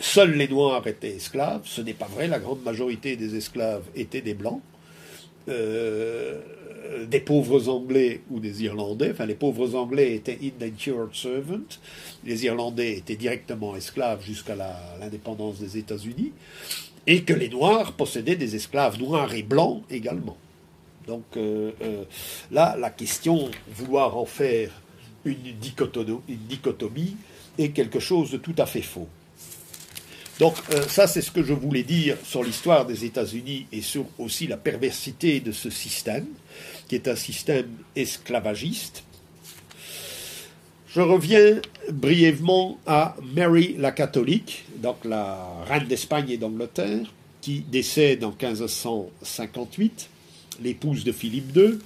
seuls les Noirs étaient esclaves. Ce n'est pas vrai, la grande majorité des esclaves étaient des Blancs. Euh, des pauvres Anglais ou des Irlandais. Enfin, les pauvres Anglais étaient indentured servants. Les Irlandais étaient directement esclaves jusqu'à l'indépendance des États-Unis et que les Noirs possédaient des esclaves noirs et blancs également. Donc euh, euh, là, la question, vouloir en faire une dichotomie, une dichotomie, est quelque chose de tout à fait faux. Donc ça, c'est ce que je voulais dire sur l'histoire des États-Unis et sur aussi la perversité de ce système, qui est un système esclavagiste. Je reviens brièvement à Mary la catholique, donc la reine d'Espagne et d'Angleterre, qui décède en 1558, l'épouse de Philippe II,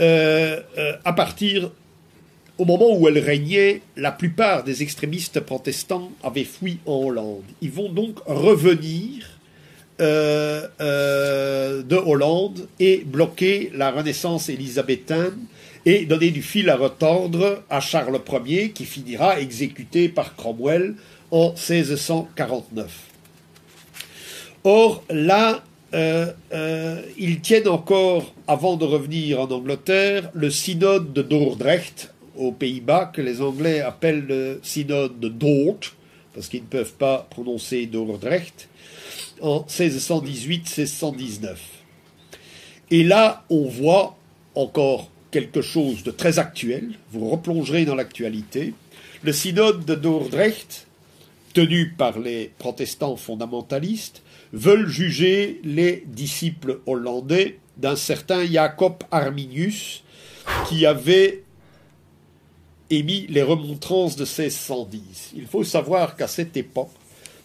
euh, euh, à partir au moment où elle régnait, la plupart des extrémistes protestants avaient fui en Hollande. Ils vont donc revenir euh, de Hollande et bloquer la Renaissance élisabéthaine et donner du fil à retordre à Charles Ier qui finira exécuté par Cromwell en 1649. Or, là, euh, euh, ils tiennent encore, avant de revenir en Angleterre, le synode de Dordrecht aux Pays-Bas, que les Anglais appellent le synode de Dort, parce qu'ils ne peuvent pas prononcer Dordrecht, en 1618-1619. Et là, on voit encore quelque chose de très actuel, vous replongerez dans l'actualité. Le synode de Dordrecht, tenu par les protestants fondamentalistes, veulent juger les disciples hollandais d'un certain Jacob Arminius qui avait émis les remontrances de 1610. Il faut savoir qu'à cette époque,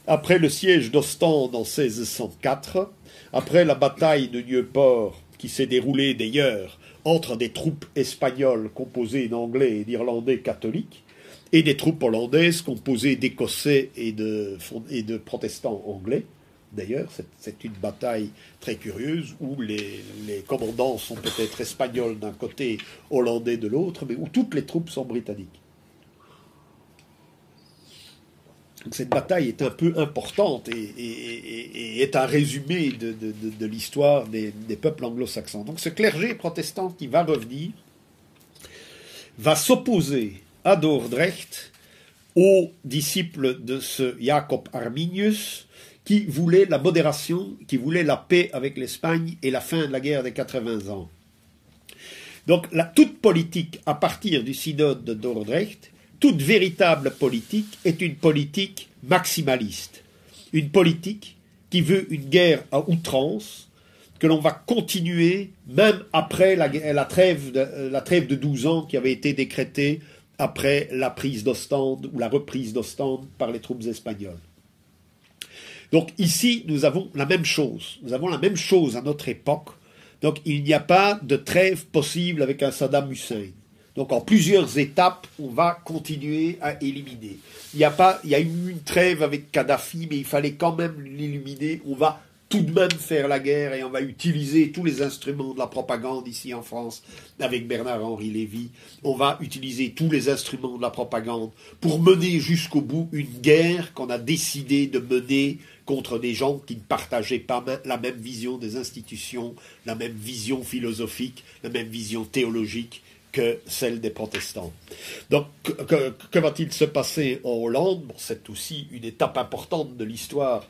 après le siège d'Ostende en 1604, après la bataille de Nieuport, qui s'est déroulée d'ailleurs entre des troupes espagnoles composées d'Anglais et d'Irlandais catholiques, et des troupes hollandaises composées d'Écossais et de, protestants anglais, D'ailleurs, c'est une bataille très curieuse où les, commandants sont peut-être espagnols d'un côté, hollandais de l'autre, mais où toutes les troupes sont britanniques. Cette bataille est un peu importante et, est un résumé de, l'histoire des, peuples anglo-saxons. Donc ce clergé protestant qui va revenir va s'opposer à Dordrecht aux disciples de ce Jacob Arminius, qui voulait la modération, qui voulait la paix avec l'Espagne et la fin de la guerre des 80 ans. Donc toute politique à partir du synode de Dordrecht, toute véritable politique est une politique maximaliste, une politique qui veut une guerre à outrance, que l'on va continuer même après la, trêve de, la trêve de 12 ans qui avait été décrétée après la prise d'Ostende ou la reprise d'Ostende par les troupes espagnoles. Donc ici, nous avons la même chose. Nous avons la même chose à notre époque. Donc il n'y a pas de trêve possible avec un Saddam Hussein. Donc en plusieurs étapes, on va continuer à éliminer. Il y a pas, il y a eu une trêve avec Kadhafi, mais il fallait quand même l'éliminer. On va tout de même faire la guerre et on va utiliser tous les instruments de la propagande ici en France avec Bernard-Henri Lévy. On va utiliser tous les instruments de la propagande pour mener jusqu'au bout une guerre qu'on a décidé de mener contre des gens qui ne partageaient pas la même vision des institutions, la même vision philosophique, la même vision théologique que celle des protestants. Donc, que, va-t-il se passer en Hollande? C'est aussi une étape importante de l'histoire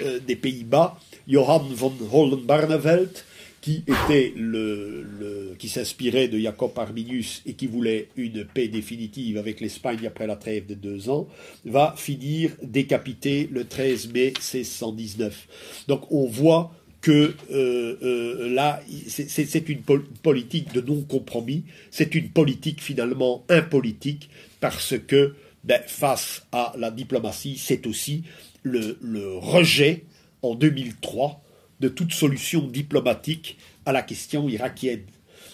euh, des Pays-Bas. Johann von Hollenbarnevelt qui était le, qui s'inspirait de Jacob Arminius et qui voulait une paix définitive avec l'Espagne après la trêve de deux ans, va finir décapité le 13 mai 1619. Donc on voit que euh, euh, là, c'est une politique de non-compromis, c'est une politique finalement impolitique, parce que ben, face à la diplomatie, c'est aussi le, rejet en 2003 de toute solution diplomatique à la question irakienne.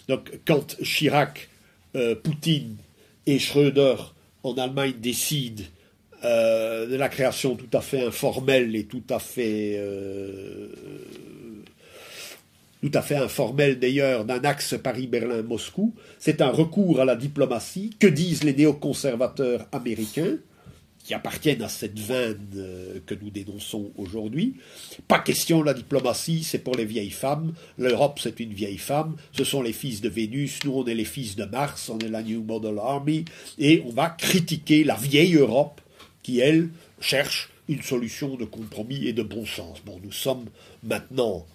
Donc quand Chirac, euh, Poutine et Schröder en Allemagne décident de la création tout à fait informelle et tout à fait tout à fait informelle d'ailleurs d'un axe Paris-Berlin-Moscou, c'est un recours à la diplomatie. Que disent les néoconservateurs américains qui appartiennent à cette veine euh, que nous dénonçons aujourd'hui? Pas question la diplomatie, c'est pour les vieilles femmes. L'Europe, c'est une vieille femme. Ce sont les fils de Vénus. Nous, on est les fils de Mars. On est la New Model Army. Et on va critiquer la vieille Europe qui, elle, cherche une solution de compromis et de bon sens. Bon, nous sommes maintenant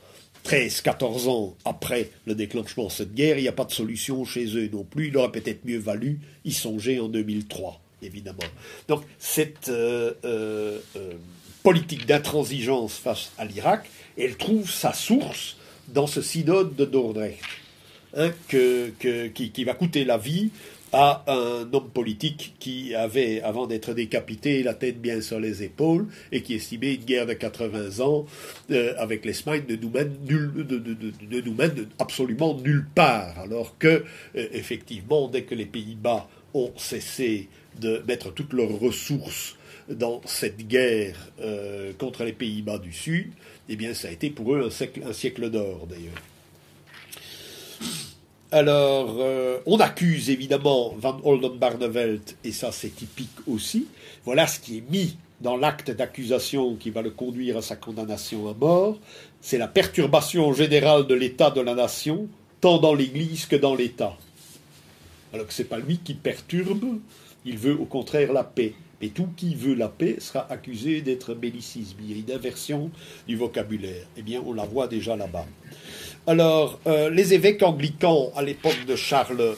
13, 14 ans après le déclenchement de cette guerre. Il n'y a pas de solution chez eux non plus. Il aurait peut-être mieux valu y songer en 2003 évidemment. Donc cette politique d'intransigeance face à l'Irak, elle trouve sa source dans ce synode de Dordrecht, hein, qui, va coûter la vie à un homme politique qui avait, avant d'être décapité, la tête bien sur les épaules et qui estimait une guerre de 80 ans euh, avec l'Espagne ne nous mène, nous absolument nulle part. Alors que, euh, effectivement, dès que les Pays-Bas ont cessé de mettre toutes leurs ressources dans cette guerre euh, contre les Pays-Bas du Sud, eh bien, ça a été pour eux un siècle d'or, d'ailleurs. Alors, euh, on accuse évidemment Van Oldenbarnevelt, et ça c'est typique aussi. Voilà ce qui est mis dans l'acte d'accusation qui va le conduire à sa condamnation à mort. C'est la perturbation générale de l'état de la nation, tant dans l'Église que dans l'État. Alors que ce n'est pas lui qui perturbe, il veut au contraire la paix. Mais tout qui veut la paix sera accusé d'être bellicisme. Il y du vocabulaire. Eh bien, on la voit déjà là-bas. Alors, euh, les évêques anglicans à l'époque de Charles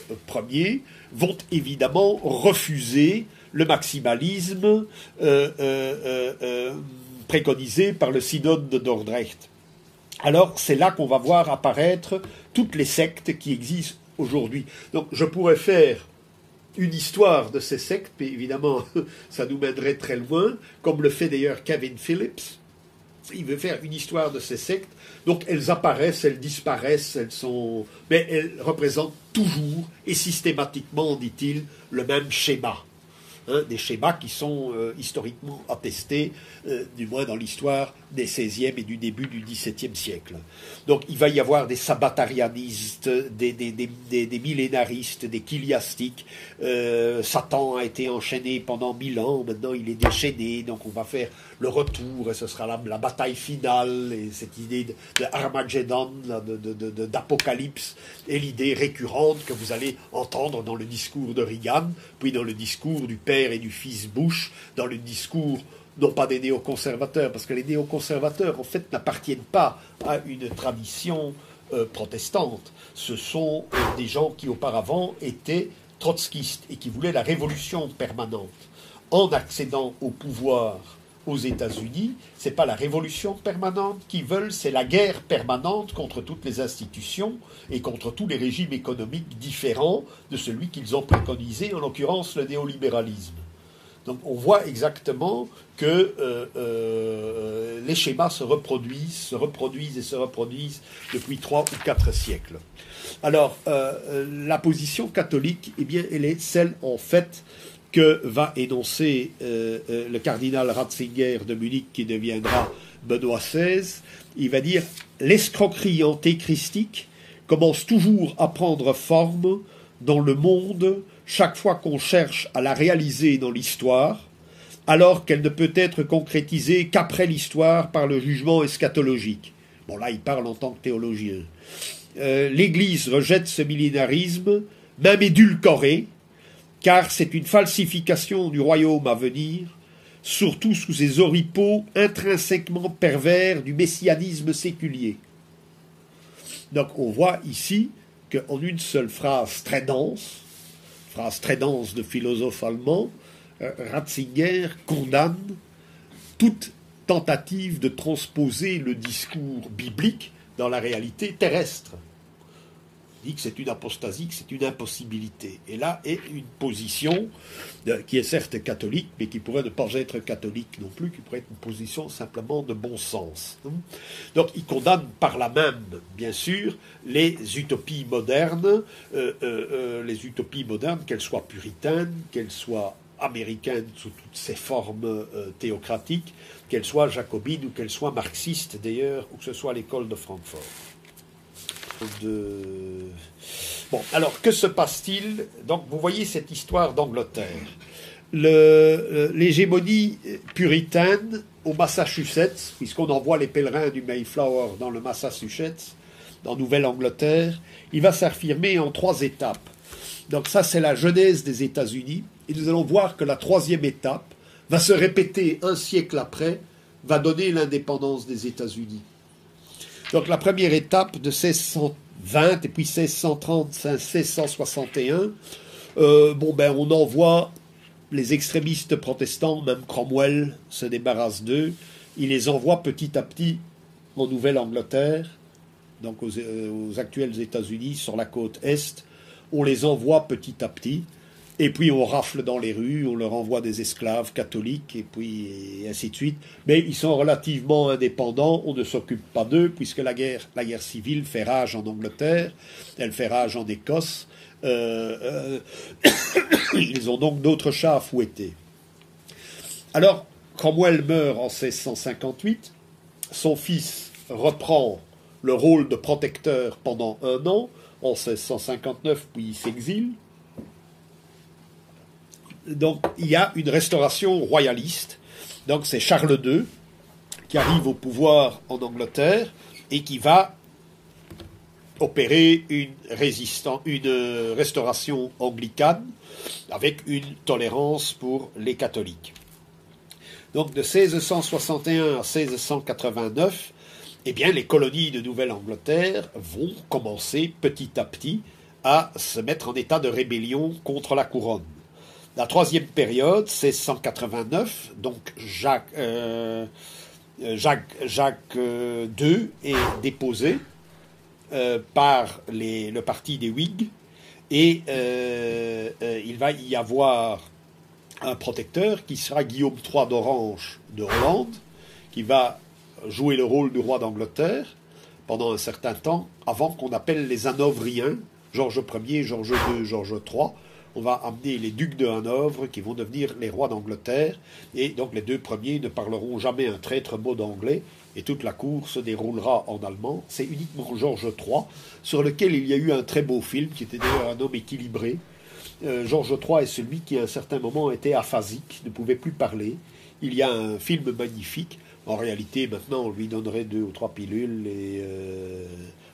Ier vont évidemment refuser le maximalisme euh, euh, préconisé par le synode de Dordrecht. Alors, c'est là qu'on va voir apparaître toutes les sectes qui existent aujourd'hui. Donc, je pourrais faire une histoire de ces sectes, mais évidemment, ça nous mènerait très loin, comme le fait d'ailleurs Kevin Phillips. Il veut faire une histoire de ces sectes. Donc elles apparaissent, elles disparaissent, elles sont. Mais elles représentent toujours et systématiquement, dit-il, le même schéma. Hein, des schémas qui sont euh, historiquement attestés, euh, du moins dans l'histoire des XVIe et du début du XVIIe siècle. Donc il va y avoir des sabbatarianistes, des, millénaristes, des chiliastiques. Euh, Satan a été enchaîné pendant mille ans, maintenant il est déchaîné, donc on va faire le retour, et ce sera la, la bataille finale, et cette idée de, de Armageddon, d'Apocalypse, et l'idée récurrente que vous allez entendre dans le discours de Reagan, puis dans le discours du père et du fils Bush, dans le discours non pas des néoconservateurs, parce que les néoconservateurs, en fait, n'appartiennent pas à une tradition euh, protestante. Ce sont euh, des gens qui auparavant étaient trotskistes et qui voulaient la révolution permanente. En accédant au pouvoir aux États-Unis, c'est pas la révolution permanente qu'ils veulent, c'est la guerre permanente contre toutes les institutions et contre tous les régimes économiques différents de celui qu'ils ont préconisé, en l'occurrence le néolibéralisme. Donc on voit exactement que euh, euh, les schémas se reproduisent, se reproduisent et se reproduisent depuis trois ou quatre siècles. Alors euh, la position catholique, eh bien, elle est celle en fait que va énoncer le cardinal Ratzinger de Munich, qui deviendra Benoît XVI. Il va dire l'escroquerie antéchristique commence toujours à prendre forme dans le monde chaque fois qu'on cherche à la réaliser dans l'histoire, alors qu'elle ne peut être concrétisée qu'après l'histoire par le jugement eschatologique. Bon, là, il parle en tant que théologien. Euh, L'Église rejette ce millénarisme, même édulcoré, car c'est une falsification du royaume à venir, surtout sous ces oripeaux intrinsèquement pervers du messianisme séculier. Donc on voit ici qu'en une seule phrase très dense, très dense de philosophe allemand, euh, Ratzinger condamne toute tentative de transposer le discours biblique dans la réalité terrestre dit que c'est une apostasie, que c'est une impossibilité. Et là est une position qui est certes catholique, mais qui pourrait ne pas être catholique non plus, qui pourrait être une position simplement de bon sens. Donc il condamne par là même, bien sûr, les utopies modernes, euh, euh, euh, les utopies modernes, qu'elles soient puritaines, qu'elles soient américaines sous toutes ses formes théocratiques, qu'elles soient jacobines ou qu'elles soient marxistes d'ailleurs, ou que ce soit l'école de Francfort de... Bon, alors que se passe-t-il Donc, vous voyez cette histoire d'Angleterre. L'hégémonie puritaine au Massachusetts, puisqu'on envoie les pèlerins du Mayflower dans le Massachusetts, dans Nouvelle-Angleterre, il va s'affirmer en trois étapes. Donc ça, c'est la genèse des États-Unis. Et nous allons voir que la troisième étape va se répéter un siècle après, va donner l'indépendance des États-Unis. Donc la première étape de 1620 et puis 1630, 1661, euh, bon ben on envoie les extrémistes protestants, même Cromwell, se débarrassent d'eux. Il les envoie petit à petit en Nouvelle-Angleterre, donc aux, euh, aux actuels États-Unis, sur la côte Est. On les envoie petit à petit. Et puis on rafle dans les rues, on leur envoie des esclaves catholiques, et puis ainsi de suite. Mais ils sont relativement indépendants, on ne s'occupe pas d'eux, puisque la guerre, la guerre civile fait rage en Angleterre, elle fait rage en Écosse. Euh, euh, ils ont donc d'autres chats à fouetter. Alors, Cromwell meurt en 1658, son fils reprend le rôle de protecteur pendant un an, en 1659, puis il s'exile donc il y a une restauration royaliste. Donc c'est Charles II qui arrive au pouvoir en Angleterre et qui va opérer une, restauration anglicane avec une tolérance pour les catholiques. Donc de 1661 à 1689, eh bien, les colonies de Nouvelle-Angleterre vont commencer petit à petit à se mettre en état de rébellion contre la couronne. La troisième période, c'est 189, donc Jacques, euh, Jacques, Jacques II euh, est déposé euh, par le parti des Whigs et il va y avoir un protecteur qui sera Guillaume III d'Orange de Hollande, qui va jouer le rôle du roi d'Angleterre pendant un certain temps, avant qu'on appelle les Hanovriens, Georges Ier, Georges II, Georges III, on va amener les ducs de Hanovre qui vont devenir les rois d'Angleterre, et donc les deux premiers ne parleront jamais un traître mot d'anglais, et toute la cour se déroulera en allemand. C'est uniquement Georges III, sur lequel il y a eu un très beau film, qui était d'ailleurs un homme équilibré. Euh, Georges III est celui qui à un certain moment était aphasique, ne pouvait plus parler. Il y a un film magnifique. En réalité, maintenant, on lui donnerait deux ou trois pilules et euh,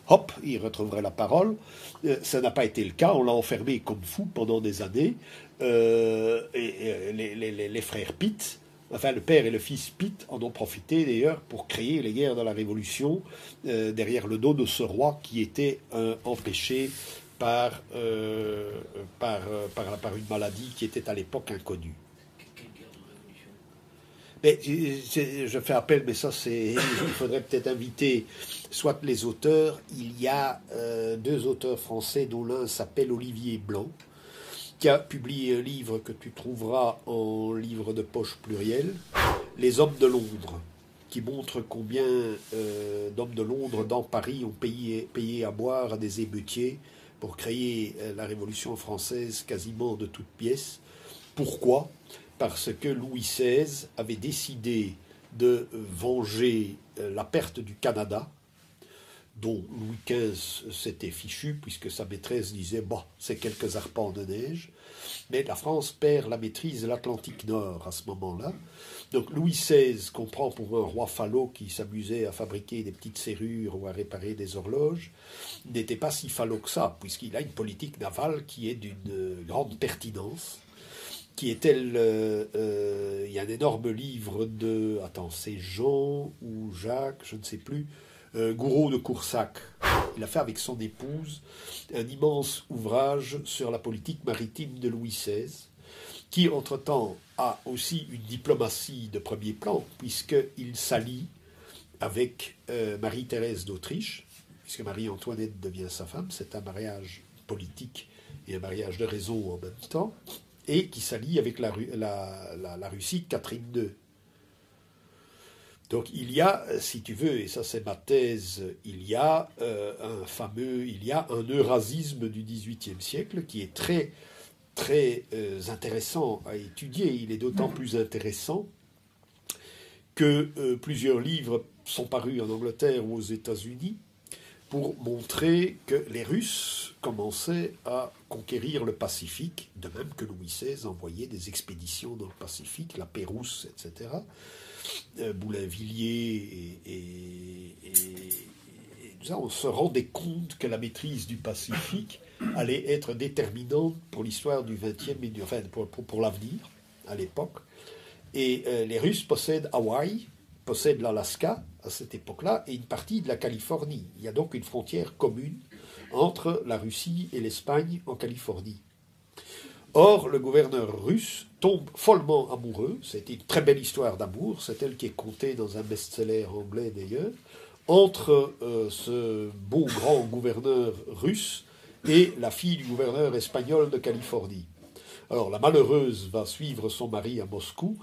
hop, il retrouverait la parole. Euh, ça n'a pas été le cas, on l'a enfermé comme fou pendant des années. Euh, et, les, frères Pitt, enfin le père et le fils Pitt en ont profité d'ailleurs pour créer les guerres de la Révolution euh, derrière le dos de ce roi qui était empêché par, par, par une maladie qui était à l'époque inconnue. Mais je fais appel, mais ça, c'est. Il faudrait peut-être inviter soit les auteurs. Il y a euh, deux auteurs français, dont l'un s'appelle Olivier Blanc, qui a publié un livre que tu trouveras en livre de poche pluriel, Les Hommes de Londres, qui montre combien euh, d'hommes de Londres dans Paris ont payé, à boire à des émeutiers pour créer euh, la Révolution française quasiment de toutes pièces. Pourquoi? Parce que Louis XVI avait décidé de venger la perte du Canada, dont Louis XV s'était fichu, puisque sa maîtresse disait Bah, c'est quelques arpents de neige. Mais la France perd la maîtrise de l'Atlantique Nord à ce moment-là. Donc Louis XVI comprend pour un roi falot qui s'amusait à fabriquer des petites serrures ou à réparer des horloges, n'était pas si falot que ça, puisqu'il a une politique navale qui est d'une grande pertinence qui est elle euh, Il y a un énorme livre de. Attends, c'est Jean ou Jacques, je ne sais plus. Euh, Gouraud de Coursac. Il a fait avec son épouse un immense ouvrage sur la politique maritime de Louis XVI, qui entre-temps a aussi une diplomatie de premier plan, puisqu'il s'allie avec euh, Marie-Thérèse d'Autriche, puisque Marie-Antoinette devient sa femme. C'est un mariage politique et un mariage de raison en même temps et qui s'allie avec la, Russie Catherine II. Donc il y a, si tu veux, et ça c'est ma thèse, il y a euh, un fameux, il y a un eurasisme du XVIIIe siècle qui est très très euh, intéressant à étudier. Il est d'autant plus intéressant que euh, plusieurs livres sont parus en Angleterre ou aux États-Unis pour montrer que les Russes commençaient à conquérir le Pacifique, de même que Louis XVI envoyait des expéditions dans le Pacifique, la Pérouse, etc. Euh, Boulainvilliers et, et, et, on se rendait compte que la maîtrise du Pacifique allait être déterminante pour l'histoire du XXe et du, enfin pour, pour, l'avenir à l'époque. Et euh, les Russes possèdent Hawaï, possèdent l'Alaska, à cette époque-là et une partie de la Californie. Il y a donc une frontière commune entre la Russie et l'Espagne en Californie. Or, le gouverneur russe tombe follement amoureux. C'était une très belle histoire d'amour. C'est elle qui est contée dans un best-seller anglais d'ailleurs. Entre euh, ce beau grand gouverneur russe et la fille du gouverneur espagnol de Californie. Alors la malheureuse va suivre son mari à Moscou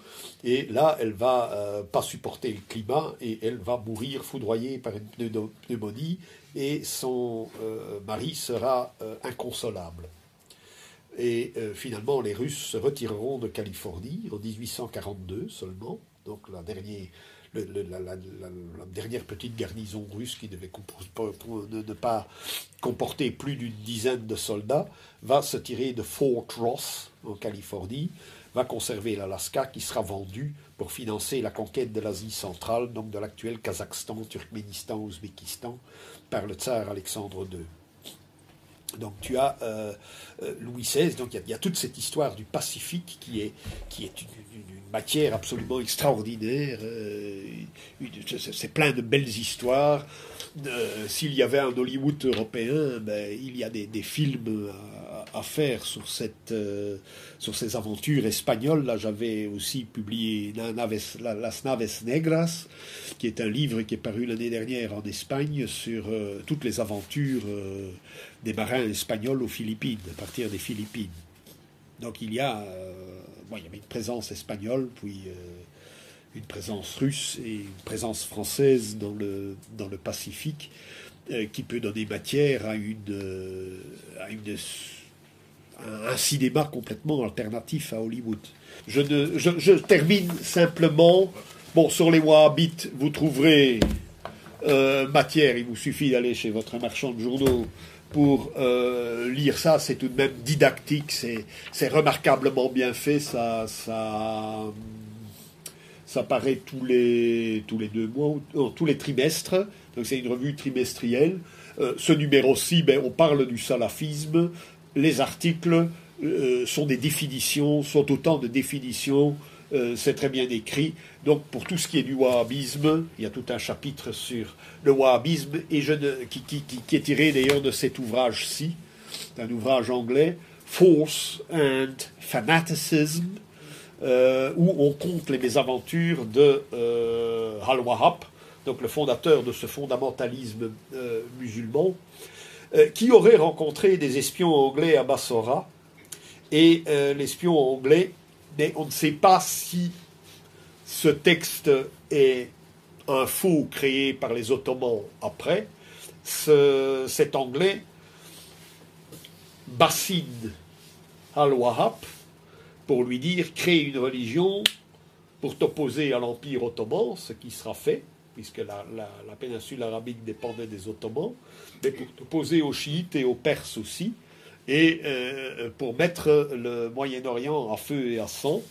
et là elle va euh, pas supporter le climat et elle va mourir foudroyée par une pneumonie et son euh, mari sera inconsolable. Et finalement les Russes se retireront de Californie en 1842 seulement, donc la dernière la, dernière petite garnison russe qui devait ne, pas comporter plus d'une dizaine de soldats va se tirer de Fort Ross en Californie, va conserver l'Alaska qui sera vendu pour financer la conquête de l'Asie centrale, donc de l'actuel Kazakhstan, Turkménistan, Ouzbékistan, par le tsar Alexandre II. Donc tu as euh, euh, Louis XVI, donc il y, a toute cette histoire du Pacifique qui est, une, matière absolument extraordinaire. Euh, c'est plein de belles histoires. S'il y avait un Hollywood européen, ben, il y a des, films à, faire sur, cette, sur ces aventures espagnoles. Là, j'avais aussi publié Las Naves Negras, qui est un livre qui est paru l'année dernière en Espagne sur toutes les aventures des marins espagnols aux Philippines, à partir des Philippines. Donc il y a, euh, bon, il y avait une présence espagnole, puis euh, une présence russe et une présence française dans le, dans le Pacifique, euh, qui peut donner matière à, une, à une, un, cinéma complètement alternatif à Hollywood. Je, je, termine simplement. Bon, sur les Wahhabites, vous trouverez matière. Il vous suffit d'aller chez votre marchand de journaux pour euh, lire ça, c'est tout de même didactique, c'est remarquablement bien fait, ça, ça, ça paraît tous les, tous les deux mois, tous les trimestres, donc c'est une revue trimestrielle. Euh, ce numéro-ci, ben, on parle du salafisme, les articles euh, sont des définitions, sont autant de définitions euh, c'est très bien écrit. Donc pour tout ce qui est du wahhabisme, il y a tout un chapitre sur le wahhabisme et je qui, est tiré d'ailleurs de cet ouvrage-ci, un ouvrage anglais, Force and Fanaticism, euh, où on compte les mésaventures de euh, Al-Wahhab, donc le fondateur de ce fondamentalisme musulman, qui aurait rencontré des espions anglais à Bassora, et l'espion anglais mais on ne sait pas si ce texte est un faux créé par les Ottomans après. cet anglais bassine al-Wahhab pour lui dire crée une religion pour t'opposer à l'Empire ottoman, ce qui sera fait, puisque la, péninsule arabique dépendait des Ottomans, mais pour t'opposer aux chiites et aux Perses aussi et euh, pour mettre le Moyen-Orient à feu et à sang,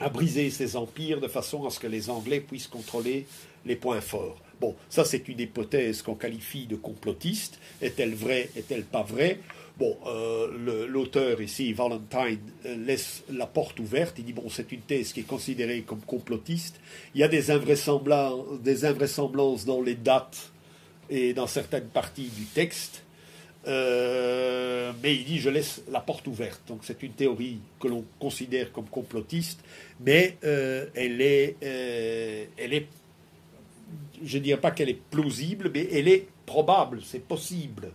à briser ces empires de façon à ce que les Anglais puissent contrôler les points forts. Bon, ça c'est une hypothèse qu'on qualifie de complotiste. Est-elle vraie, est-elle pas vraie? Bon, euh, l'auteur ici, Valentine, euh, laisse la porte ouverte. Il dit, bon, c'est une thèse qui est considérée comme complotiste. Il y a des invraisemblances, dans les dates et dans certaines parties du texte. Euh, mais il dit je laisse la porte ouverte. Donc c'est une théorie que l'on considère comme complotiste, mais elle est, elle est, je ne dirais pas qu'elle est plausible, mais elle est probable, c'est possible.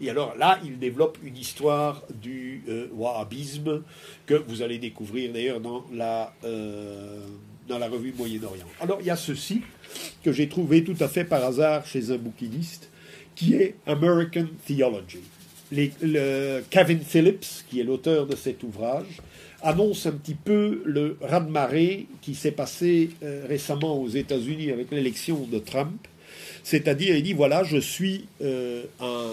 Et alors là, il développe une histoire du wahhabisme que vous allez découvrir d'ailleurs dans la la revue Moyen-Orient. Alors il y a ceci que j'ai trouvé tout à fait par hasard chez un bouquiniste qui est American Theology. Kevin Phillips, qui est l'auteur de cet ouvrage, annonce un petit peu le raz-de-marée qui s'est passé euh, récemment aux États-Unis avec l'élection de Trump. C'est-à-dire, il dit voilà, je suis euh, un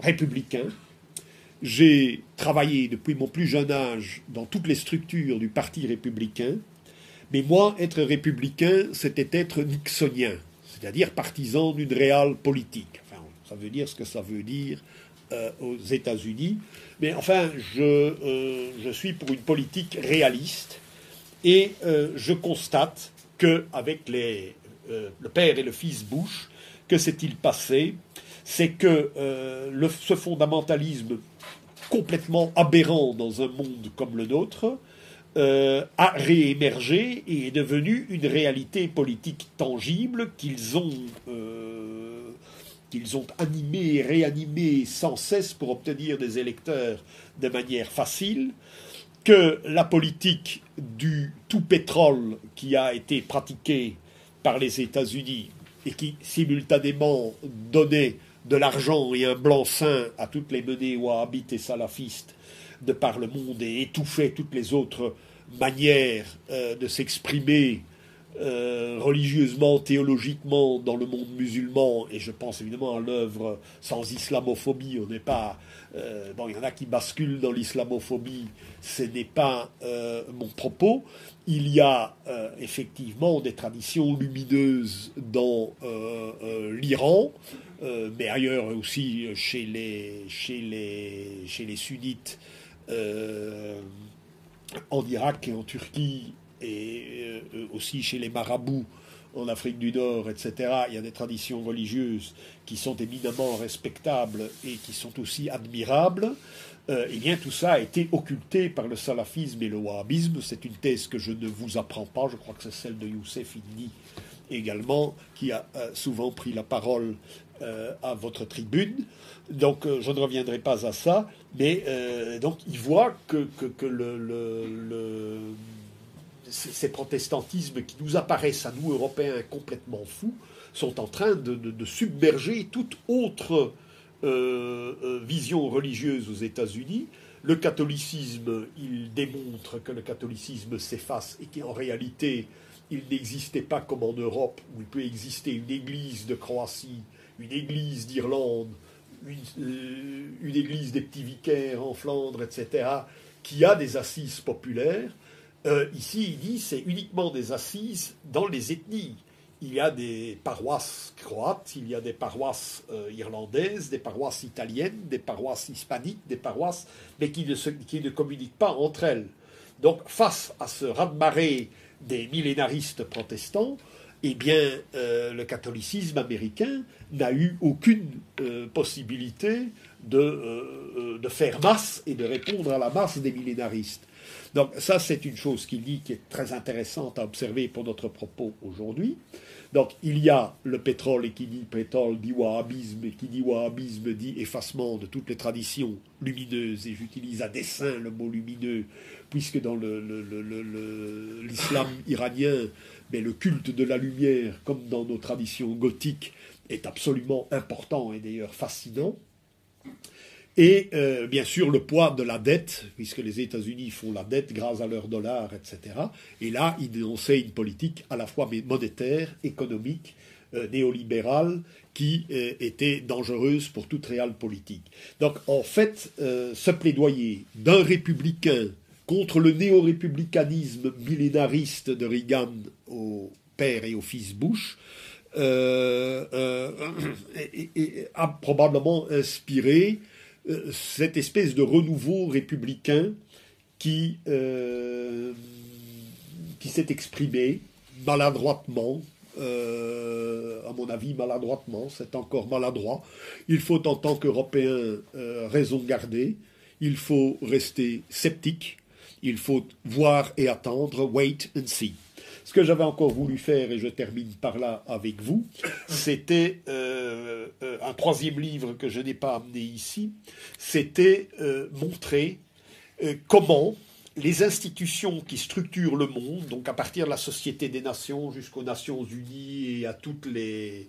républicain. J'ai travaillé depuis mon plus jeune âge dans toutes les structures du Parti républicain. Mais moi, être républicain, c'était être nixonien c'est-à-dire partisan d'une réelle politique. Enfin, ça veut dire ce que ça veut dire euh, aux États-Unis. Mais enfin, je, euh, je, suis pour une politique réaliste et euh, je constate qu'avec les, le père et le fils Bush, que s'est-il passé? C'est que le, ce fondamentalisme complètement aberrant dans un monde comme le nôtre, a réémergé et est devenu une réalité politique tangible qu'ils ont, qu'ils ont animé et réanimé sans cesse pour obtenir des électeurs de manière facile, que la politique du tout pétrole qui a été pratiquée par les États-Unis et qui simultanément donnait de l'argent et un blanc-seing à toutes les menées wahhabites et salafistes de par le monde et étouffait toutes les autres manières euh, de s'exprimer euh, religieusement, théologiquement dans le monde musulman, et je pense évidemment à l'œuvre sans islamophobie, on n'est. Euh, bon, il y en a qui basculent dans l'islamophobie, ce n'est pas mon propos. Il y a effectivement des traditions lumineuses dans l'Iran, mais ailleurs aussi chez les, chez les, chez les sunnites en Irak et en Turquie, et euh, aussi chez les marabouts en Afrique du Nord, etc., il y a des traditions religieuses qui sont éminemment respectables et qui sont aussi admirables. Euh, eh bien, tout ça a été occulté par le salafisme et le wahhabisme. C'est une thèse que je ne vous apprends pas. Je crois que c'est celle de Youssef Indy également, qui a euh, souvent pris la parole euh, à votre tribune. Donc euh, je ne reviendrai pas à ça, mais euh, donc il voit que, que, le, ces protestantismes qui nous apparaissent à nous Européens complètement fous sont en train de, submerger toute autre vision religieuse aux États-Unis. Le catholicisme, il démontre que le catholicisme s'efface et qu'en réalité, il n'existait pas comme en Europe, où il peut exister une église de Croatie une église d'Irlande, euh, une, église des petits vicaires en Flandre, etc., qui a des assises populaires. Euh, ici, il dit c'est uniquement des assises dans les ethnies. Il y a des paroisses croates, il y a des paroisses euh, irlandaises, des paroisses italiennes, des paroisses hispaniques, des paroisses, mais qui ne, communiquent pas entre elles. Donc, face à ce raz-de-marée des millénaristes protestants, eh bien, euh, le catholicisme américain n'a eu aucune possibilité de, faire masse et de répondre à la masse des millénaristes. Donc ça, c'est une chose qu'il dit qui est très intéressante à observer pour notre propos aujourd'hui. Donc il y a le pétrole, et qui dit pétrole dit wahhabisme, et qui dit wahhabisme dit effacement de toutes les traditions lumineuses, et j'utilise à dessein le mot lumineux, puisque dans l'islam iranien, mais le culte de la lumière, comme dans nos traditions gothiques, est absolument important et d'ailleurs fascinant. Et euh, bien sûr le poids de la dette, puisque les États-Unis font la dette grâce à leur dollar, etc. Et là, ils dénonçaient une politique à la fois monétaire, économique, euh, néolibérale, qui euh, était dangereuse pour toute réelle politique. Donc en fait, ce plaidoyer d'un républicain contre le néo-républicanisme millénariste de Reagan au père et au fils Bush, a probablement inspiré euh, cette espèce de renouveau républicain qui, qui s'est exprimé maladroitement, à mon avis maladroitement, c'est encore maladroit. Il faut en tant qu'Européen raison garder, il faut rester sceptique, il faut voir et attendre, wait and see. Ce que j'avais encore voulu faire, et je termine par là avec vous, c'était euh, euh, un troisième livre que je n'ai pas amené ici, c'était euh, montrer comment les institutions qui structurent le monde, donc à partir de la Société des Nations jusqu'aux Nations Unies et à toutes les,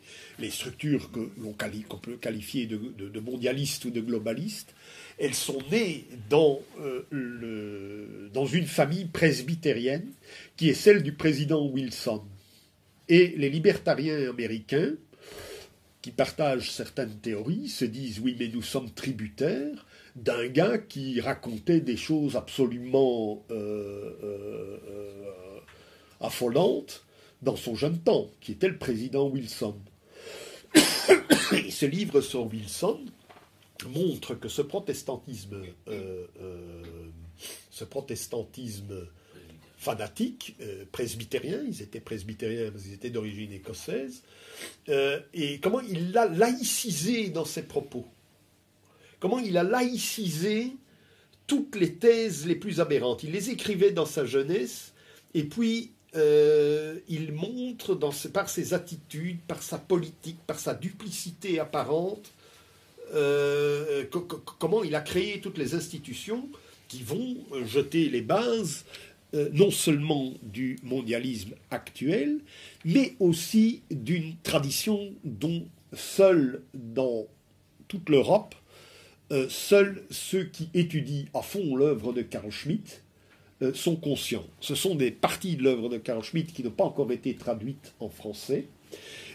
structures que l'on peut qualifier de, mondialistes ou de globalistes, elles sont nées dans, euh, dans une famille presbytérienne qui est celle du président Wilson. Et les libertariens américains, qui partagent certaines théories, se disent oui mais nous sommes tributaires d'un gars qui racontait des choses absolument euh, euh, affolantes dans son jeune temps, qui était le président Wilson. Et ce livre sur Wilson, montre que ce protestantisme, euh, euh, ce protestantisme fanatique, euh, presbytérien, ils étaient presbytériens, ils étaient d'origine écossaise, et comment il l'a laïcisé dans ses propos. Comment il a laïcisé toutes les thèses les plus aberrantes. Il les écrivait dans sa jeunesse, et puis euh, il montre par ses attitudes, par sa politique, par sa duplicité apparente, euh, comment il a créé toutes les institutions qui vont jeter les bases euh, non seulement du mondialisme actuel, mais aussi d'une tradition dont seuls dans toute l'Europe, seuls ceux qui étudient à fond l'œuvre de Carl Schmitt euh, sont conscients. Ce sont des parties de l'œuvre de Carl Schmitt qui n'ont pas encore été traduites en français,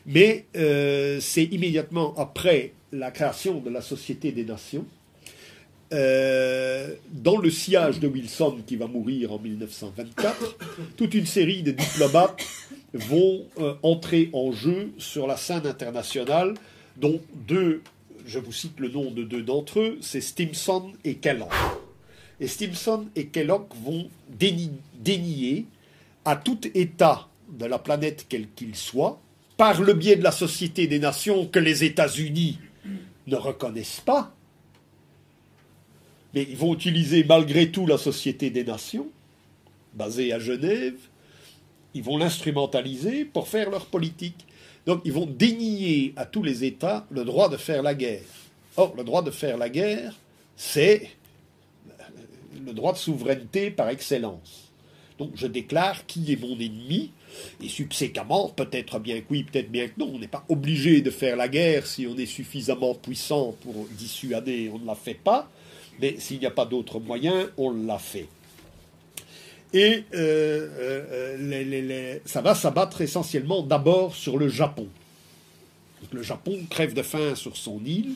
mais euh, c'est immédiatement après la création de la Société des Nations, euh, dans le sillage de Wilson qui va mourir en 1924, toute une série de diplomates vont entrer en jeu sur la scène internationale, dont deux, je vous cite le nom de deux d'entre eux, c'est Stimson et Kellan. Et Stimson et Kellogg vont dénier à tout État de la planète quel qu'il soit, par le biais de la Société des Nations que les États-Unis ne reconnaissent pas, mais ils vont utiliser malgré tout la Société des Nations, basée à Genève, ils vont l'instrumentaliser pour faire leur politique. Donc ils vont dénier à tous les États le droit de faire la guerre. Or, le droit de faire la guerre, c'est le droit de souveraineté par excellence. Donc je déclare qui est mon ennemi, et subséquemment, peut-être bien que oui, peut-être bien que non, on n'est pas obligé de faire la guerre si on est suffisamment puissant pour dissuader, on ne la fait pas, mais s'il n'y a pas d'autre moyen, on l'a fait. Et euh, euh, ça va s'abattre essentiellement d'abord sur le Japon. le Japon crève de faim sur son île,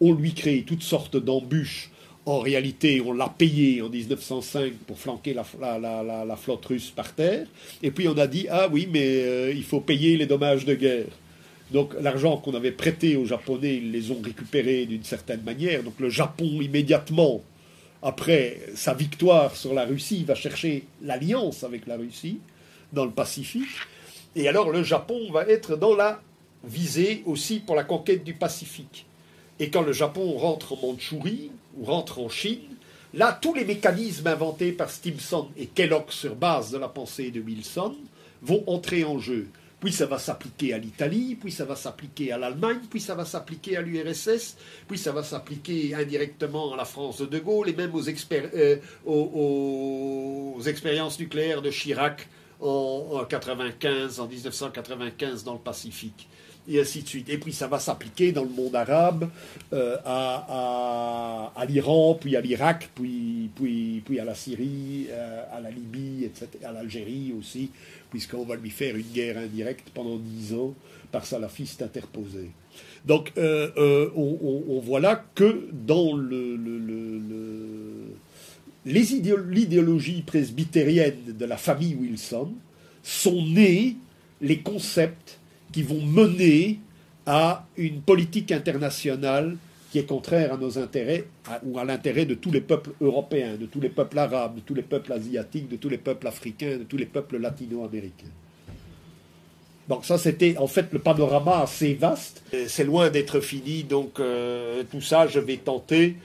on lui crée toutes sortes d'embûches en réalité, on l'a payé en 1905 pour flanquer la, flotte russe par terre. Et puis on a dit ah oui, mais euh, il faut payer les dommages de guerre. Donc l'argent qu'on avait prêté aux Japonais, ils les ont récupérés d'une certaine manière. Donc le Japon immédiatement après sa victoire sur la Russie va chercher l'alliance avec la Russie dans le Pacifique. Et alors le Japon va être dans la visée aussi pour la conquête du Pacifique. Et quand le Japon rentre en Mandchourie, ou rentre en Chine, là, tous les mécanismes inventés par Stimson et Kellogg sur base de la pensée de Wilson vont entrer en jeu. Puis ça va s'appliquer à l'Italie, puis ça va s'appliquer à l'Allemagne, puis ça va s'appliquer à l'URSS, puis ça va s'appliquer indirectement à la France de De Gaulle et même aux, euh, aux, expériences nucléaires de Chirac en, en 95, en 1995 dans le Pacifique et ainsi de suite. Et puis ça va s'appliquer dans le monde arabe, euh, à, à, l'Iran, puis à l'Irak, puis, puis, puis à la Syrie, euh, à la Libye, etc., à l'Algérie aussi, puisqu'on va lui faire une guerre indirecte pendant dix ans par salafistes interposés. Donc euh, on, voit là que dans le, l'idéologie presbytérienne de la famille Wilson sont nés les concepts qui vont mener à une politique internationale qui est contraire à nos intérêts ou à l'intérêt de tous les peuples européens, de tous les peuples arabes, de tous les peuples asiatiques, de tous les peuples africains, de tous les peuples latino-américains. Donc ça, c'était en fait le panorama assez vaste. C'est loin d'être fini, donc euh, tout ça, je vais tenter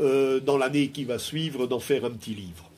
euh, dans l'année qui va suivre d'en faire un petit livre.